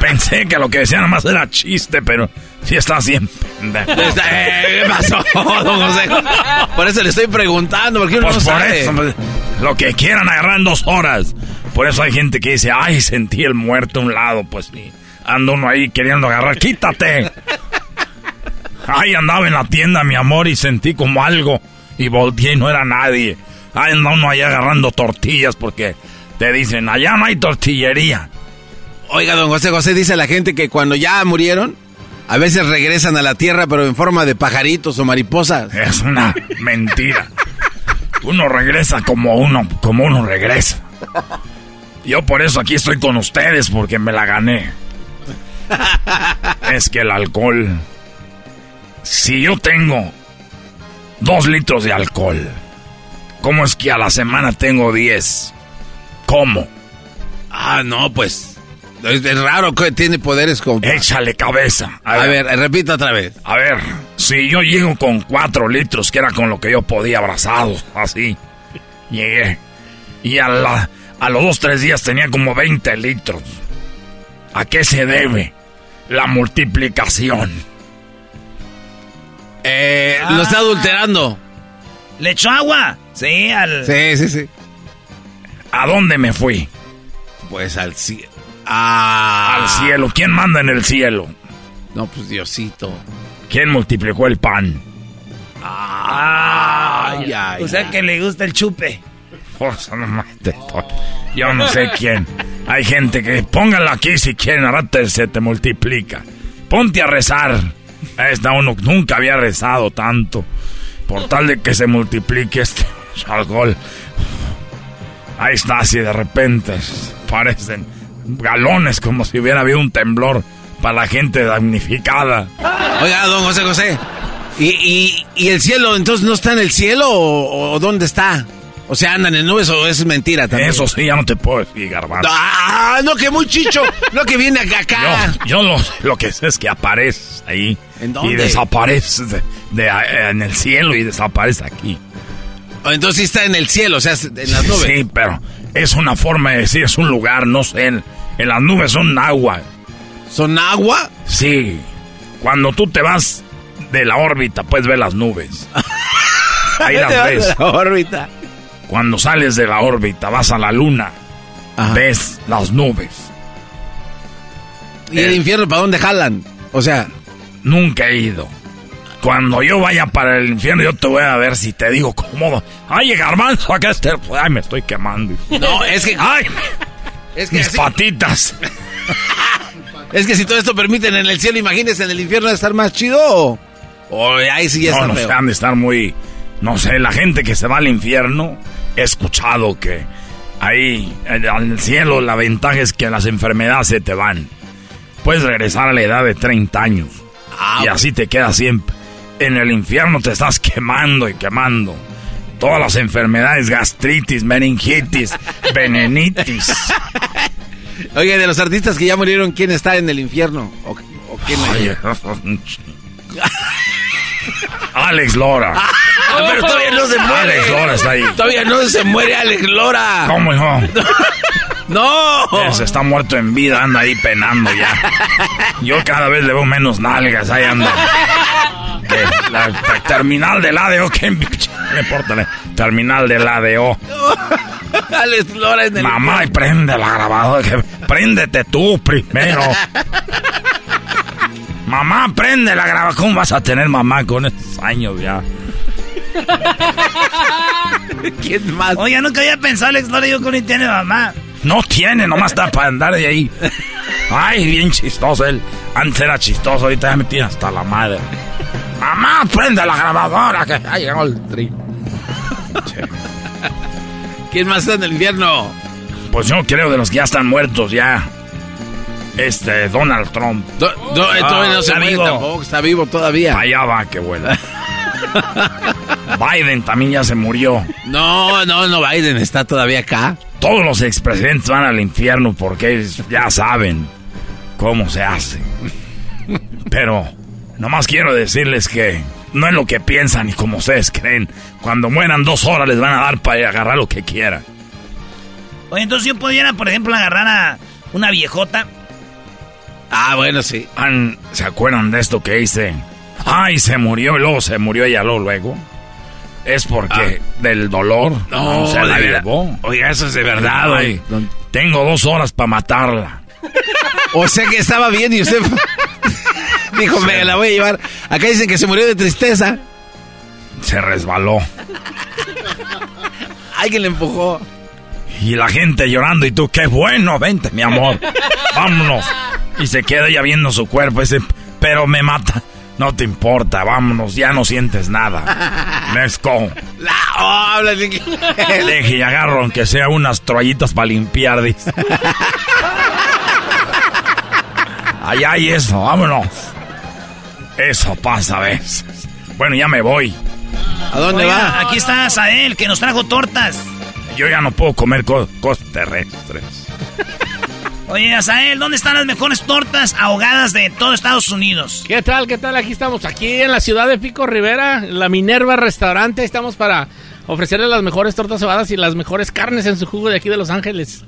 S13: pensé que lo que decía nada más era chiste, pero sí estás bien pendejo.
S8: Eh, ¿Qué pasó, don José? Por eso le estoy preguntando, porque uno
S13: Pues
S8: no
S13: por
S8: sabe.
S13: eso, pues, lo que quieran agarrar en dos horas. Por eso hay gente que dice, ay, sentí el muerto a un lado, pues sí. Anda uno ahí queriendo agarrar, quítate. Ay, andaba en la tienda, mi amor, y sentí como algo. Y volteé y no era nadie. Ay, anda uno ahí agarrando tortillas porque te dicen, allá no hay tortillería.
S8: Oiga, don José José, dice la gente que cuando ya murieron, a veces regresan a la tierra, pero en forma de pajaritos o mariposas.
S13: Es una mentira. Uno regresa como uno, como uno regresa. Yo por eso aquí estoy con ustedes, porque me la gané. Es que el alcohol. Si yo tengo dos litros de alcohol, ¿cómo es que a la semana tengo diez? ¿Cómo?
S8: Ah, no, pues. Es, raro que tiene poderes como.
S13: Échale cabeza.
S8: A, ver, repita otra vez.
S13: A ver, si yo llego con cuatro litros, que era con lo que yo podía abrazado, así, llegué. Y a, la- a los dos, tres días tenía como 20 litros. ¿A qué se debe? La multiplicación.
S8: Eh, lo está adulterando.
S5: ¿Le echó agua? Sí, al...
S8: Sí, sí, sí.
S13: ¿A dónde me fui?
S8: Pues al cielo. Ah.
S13: Al cielo. ¿Quién manda en el cielo?
S8: No, pues Diosito.
S13: ¿Quién multiplicó el pan?
S5: Ay,
S8: ay,
S5: o sea que le gusta el chupe.
S13: Yo no sé quién. Hay gente que póngala aquí si quieren, ahora te- se te multiplica. Ponte a rezar. Esta uno nunca había rezado tanto. Por tal de que se multiplique este alcohol. Ahí está, así de repente parecen galones como si hubiera habido un temblor para la gente damnificada.
S8: Oiga, don José José. ¿Y, y, el cielo entonces no está en el cielo o dónde está? O sea, andan en nubes o es mentira también.
S13: Eso sí, ya no te puedo decir, garbanzo.
S8: Ah, no, que muy chicho. no, que viene acá.
S13: Yo, yo lo, lo que sé es que aparece ahí.
S8: ¿En dónde?
S13: Y desaparece de, de- eh, en el cielo y desaparece aquí.
S8: Entonces sí está en el cielo, o sea, en las nubes.
S13: Sí, pero es una forma de decir, es un lugar, no sé. En, en las nubes son agua.
S8: ¿Son agua?
S13: Sí. Cuando tú te vas de la órbita, puedes ver las nubes. Ahí las
S8: vas de
S13: ves.
S8: la órbita.
S13: Cuando sales de la órbita, vas a la luna, ves las nubes.
S8: ¿Y el infierno para dónde jalan? O sea,
S13: Nunca he ido. Cuando yo vaya para el infierno, yo te voy a ver si te digo cómodo. Ay, garbanzo, acá está. Ay, me estoy quemando.
S8: No, es que.
S13: Ay,
S8: es que
S13: mis
S8: así-
S13: patitas.
S8: Es que si todo esto permiten en el cielo, imagínense en el infierno de estar más chido o. o ahí sí ya
S13: no,
S8: está
S13: no
S8: feo.
S13: han de estar muy... No sé, la gente que se va al infierno, he escuchado que ahí, en el cielo, la ventaja es que las enfermedades se te van. Puedes regresar a la edad de 30 años. y así te queda siempre. En el infierno te estás quemando y quemando. Todas las enfermedades, gastritis, meningitis, venenitis.
S8: Oye, de los artistas que ya murieron, ¿quién está en el infierno? ¿O, o ¿quién
S13: Oye, Alex Lora.
S8: Ah, pero todavía no se muere.
S13: Alex Lora está ahí.
S8: Todavía no se muere Alex Lora.
S13: ¿Cómo no?
S8: ¡No!
S13: Ese está muerto en vida, anda ahí penando ya. Yo cada vez le veo menos nalgas, ahí anda. Que La, la terminal del ADO, ¿qué me importa? Terminal del ADO.
S8: Alex Lora en el...
S13: Mamá, y prende la grabadora. que- Préndete tú primero. Mamá, prende la grabadora. ¿Cómo vas a tener mamá con esos años ya?
S8: ¿Quién más?
S5: Oye, nunca había pensado, Alex Lora, yo que ni tiene mamá.
S13: No tiene, nomás está para andar de ahí. Ay, bien chistoso él. Antes era chistoso, ahorita ya me tiene hasta la madre. Mamá, prende la grabadora que llegó el tri.
S8: ¿Quién más está en el infierno?
S13: Pues yo creo de los que ya están muertos ya. Este, Donald Trump.
S8: Do- do- todavía no se muere tampoco, está vivo todavía.
S13: Allá va, que vuela. Biden también ya se murió.
S8: No, no, no, Biden está todavía acá.
S13: Todos los expresidentes van al infierno porque ya saben cómo se hace. Pero nomás quiero decirles que no es lo que piensan y como ustedes creen. Cuando mueran dos horas les van a dar para agarrar lo que quieran.
S5: Oye, entonces yo pudiera, por ejemplo, agarrar a una viejota.
S8: Ah, bueno, sí.
S13: ¿Se acuerdan de esto que hice? Ay, se murió y luego se murió ella luego, luego. Es porque del dolor
S8: Ah. No,
S13: se la llevó.
S8: Oiga, eso es de verdad, oye.
S13: Tengo dos horas para matarla.
S8: O sea que estaba bien y usted dijo, me la voy a llevar. Acá dicen que se murió de tristeza.
S13: Se resbaló.
S8: Alguien le empujó.
S13: Y la gente llorando y tú, qué bueno, vente, mi amor. Vámonos. Y se queda ella viendo su cuerpo. Dice, pero me mata. No te importa, vámonos, ya no sientes nada. Let's go.
S8: La, oh.
S13: Deje y agarro aunque sea unas toallitas para limpiar, dice. Allá hay eso, vámonos. Eso pasa a veces. Bueno, ya me voy.
S8: ¿A dónde
S5: Oiga,
S8: va?
S5: Aquí está Sael, que nos trajo tortas.
S13: Yo ya no puedo comer co- cosas terrestres.
S5: Oye, Azael, ¿dónde están las mejores tortas ahogadas de todo Estados Unidos?
S26: ¿Qué tal? ¿Qué tal? Aquí estamos, aquí en la ciudad de Pico Rivera, la Minerva Restaurante. Estamos para ofrecerles las mejores tortas ahogadas y las mejores carnes en su jugo de aquí de Los Ángeles.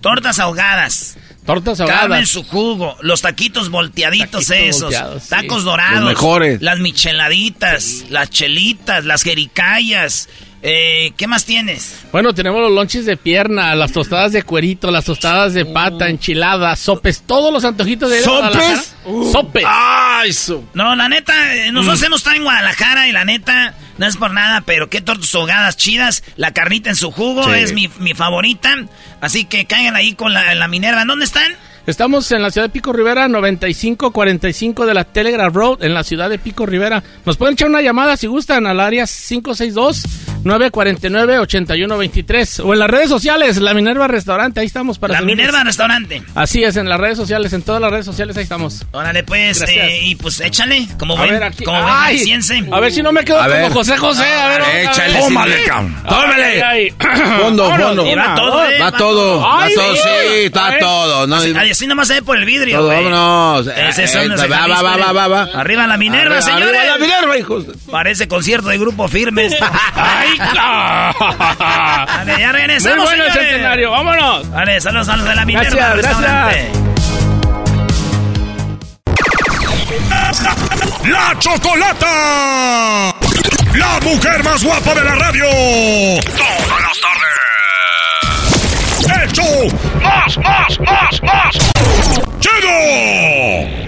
S5: Tortas ahogadas.
S26: Tortas
S5: Carne en
S26: ahogadas.
S5: su jugo, los taquitos volteaditos
S26: Taquitos
S5: esos,
S26: volteados, sí.
S5: tacos dorados,
S8: Los mejores.
S5: las micheladitas, las chelitas, las jericayas. Eh, ¿Qué más tienes?
S26: Bueno, tenemos los lonches de pierna, las tostadas de cuerito, las tostadas de pata, enchiladas, sopes, todos los antojitos de Guadalajara.
S5: Uh.
S26: Sopes.
S8: ¡Ay, su!
S5: No, la neta, eh, nosotros
S26: Mm.
S5: hemos estado en Guadalajara y la neta, no es por nada, pero qué tortas ahogadas chidas. La carnita en su jugo
S26: Sí.
S5: es mi, mi favorita. Así que caigan ahí con la, la Minerva. ¿Dónde están?
S26: Estamos en la ciudad de Pico Rivera, 9545 de la Telegraph Road, en la ciudad de Pico Rivera. Nos pueden echar una llamada si gustan al área 562-949-8123 o en las redes sociales, La Minerva Restaurante, ahí estamos para
S5: La
S26: servirles.
S5: Minerva Restaurante.
S26: Así es, en las redes sociales, en todas las redes sociales, ahí estamos.
S5: Órale, pues, eh, y pues échale, como
S26: A
S5: buen,
S26: ver, aquí-
S5: como
S26: ¡Ay!
S5: jalisciense.
S26: A ver si no me quedo
S8: A
S26: como
S8: ver.
S26: José José. A ver,
S8: Échale,
S26: a ver.
S13: Tómale, cabrón.
S8: ¡Tómale!
S26: Ay, ay.
S8: Fondo, fondo.
S5: Y va todo, eh.
S8: Va todo, va
S26: Ay,
S8: todo,
S26: sí.
S8: está todo. No,
S5: Así, nomás se ve por el vidrio,
S8: todo, vámonos.
S5: Ese
S8: Eh, eh, va, va, va, va, va.
S5: Arriba la Minerva, señores.
S8: arriba la Minerva, hijos.
S5: Parece concierto de grupo firme esto.
S26: Ay, ca-
S5: Vale, ya
S26: Muy
S5: regresamos,
S26: bueno el
S5: señores.
S26: centenario, vámonos.
S5: Vale, saludos a los de la Minerva.
S26: Gracias,
S5: restaurante.
S2: ¡La Chocolata! ¡La mujer más guapa de la radio! ¡Todas las tardes! ¡Hecho! ¡Más, más, más, más! ¡Chido!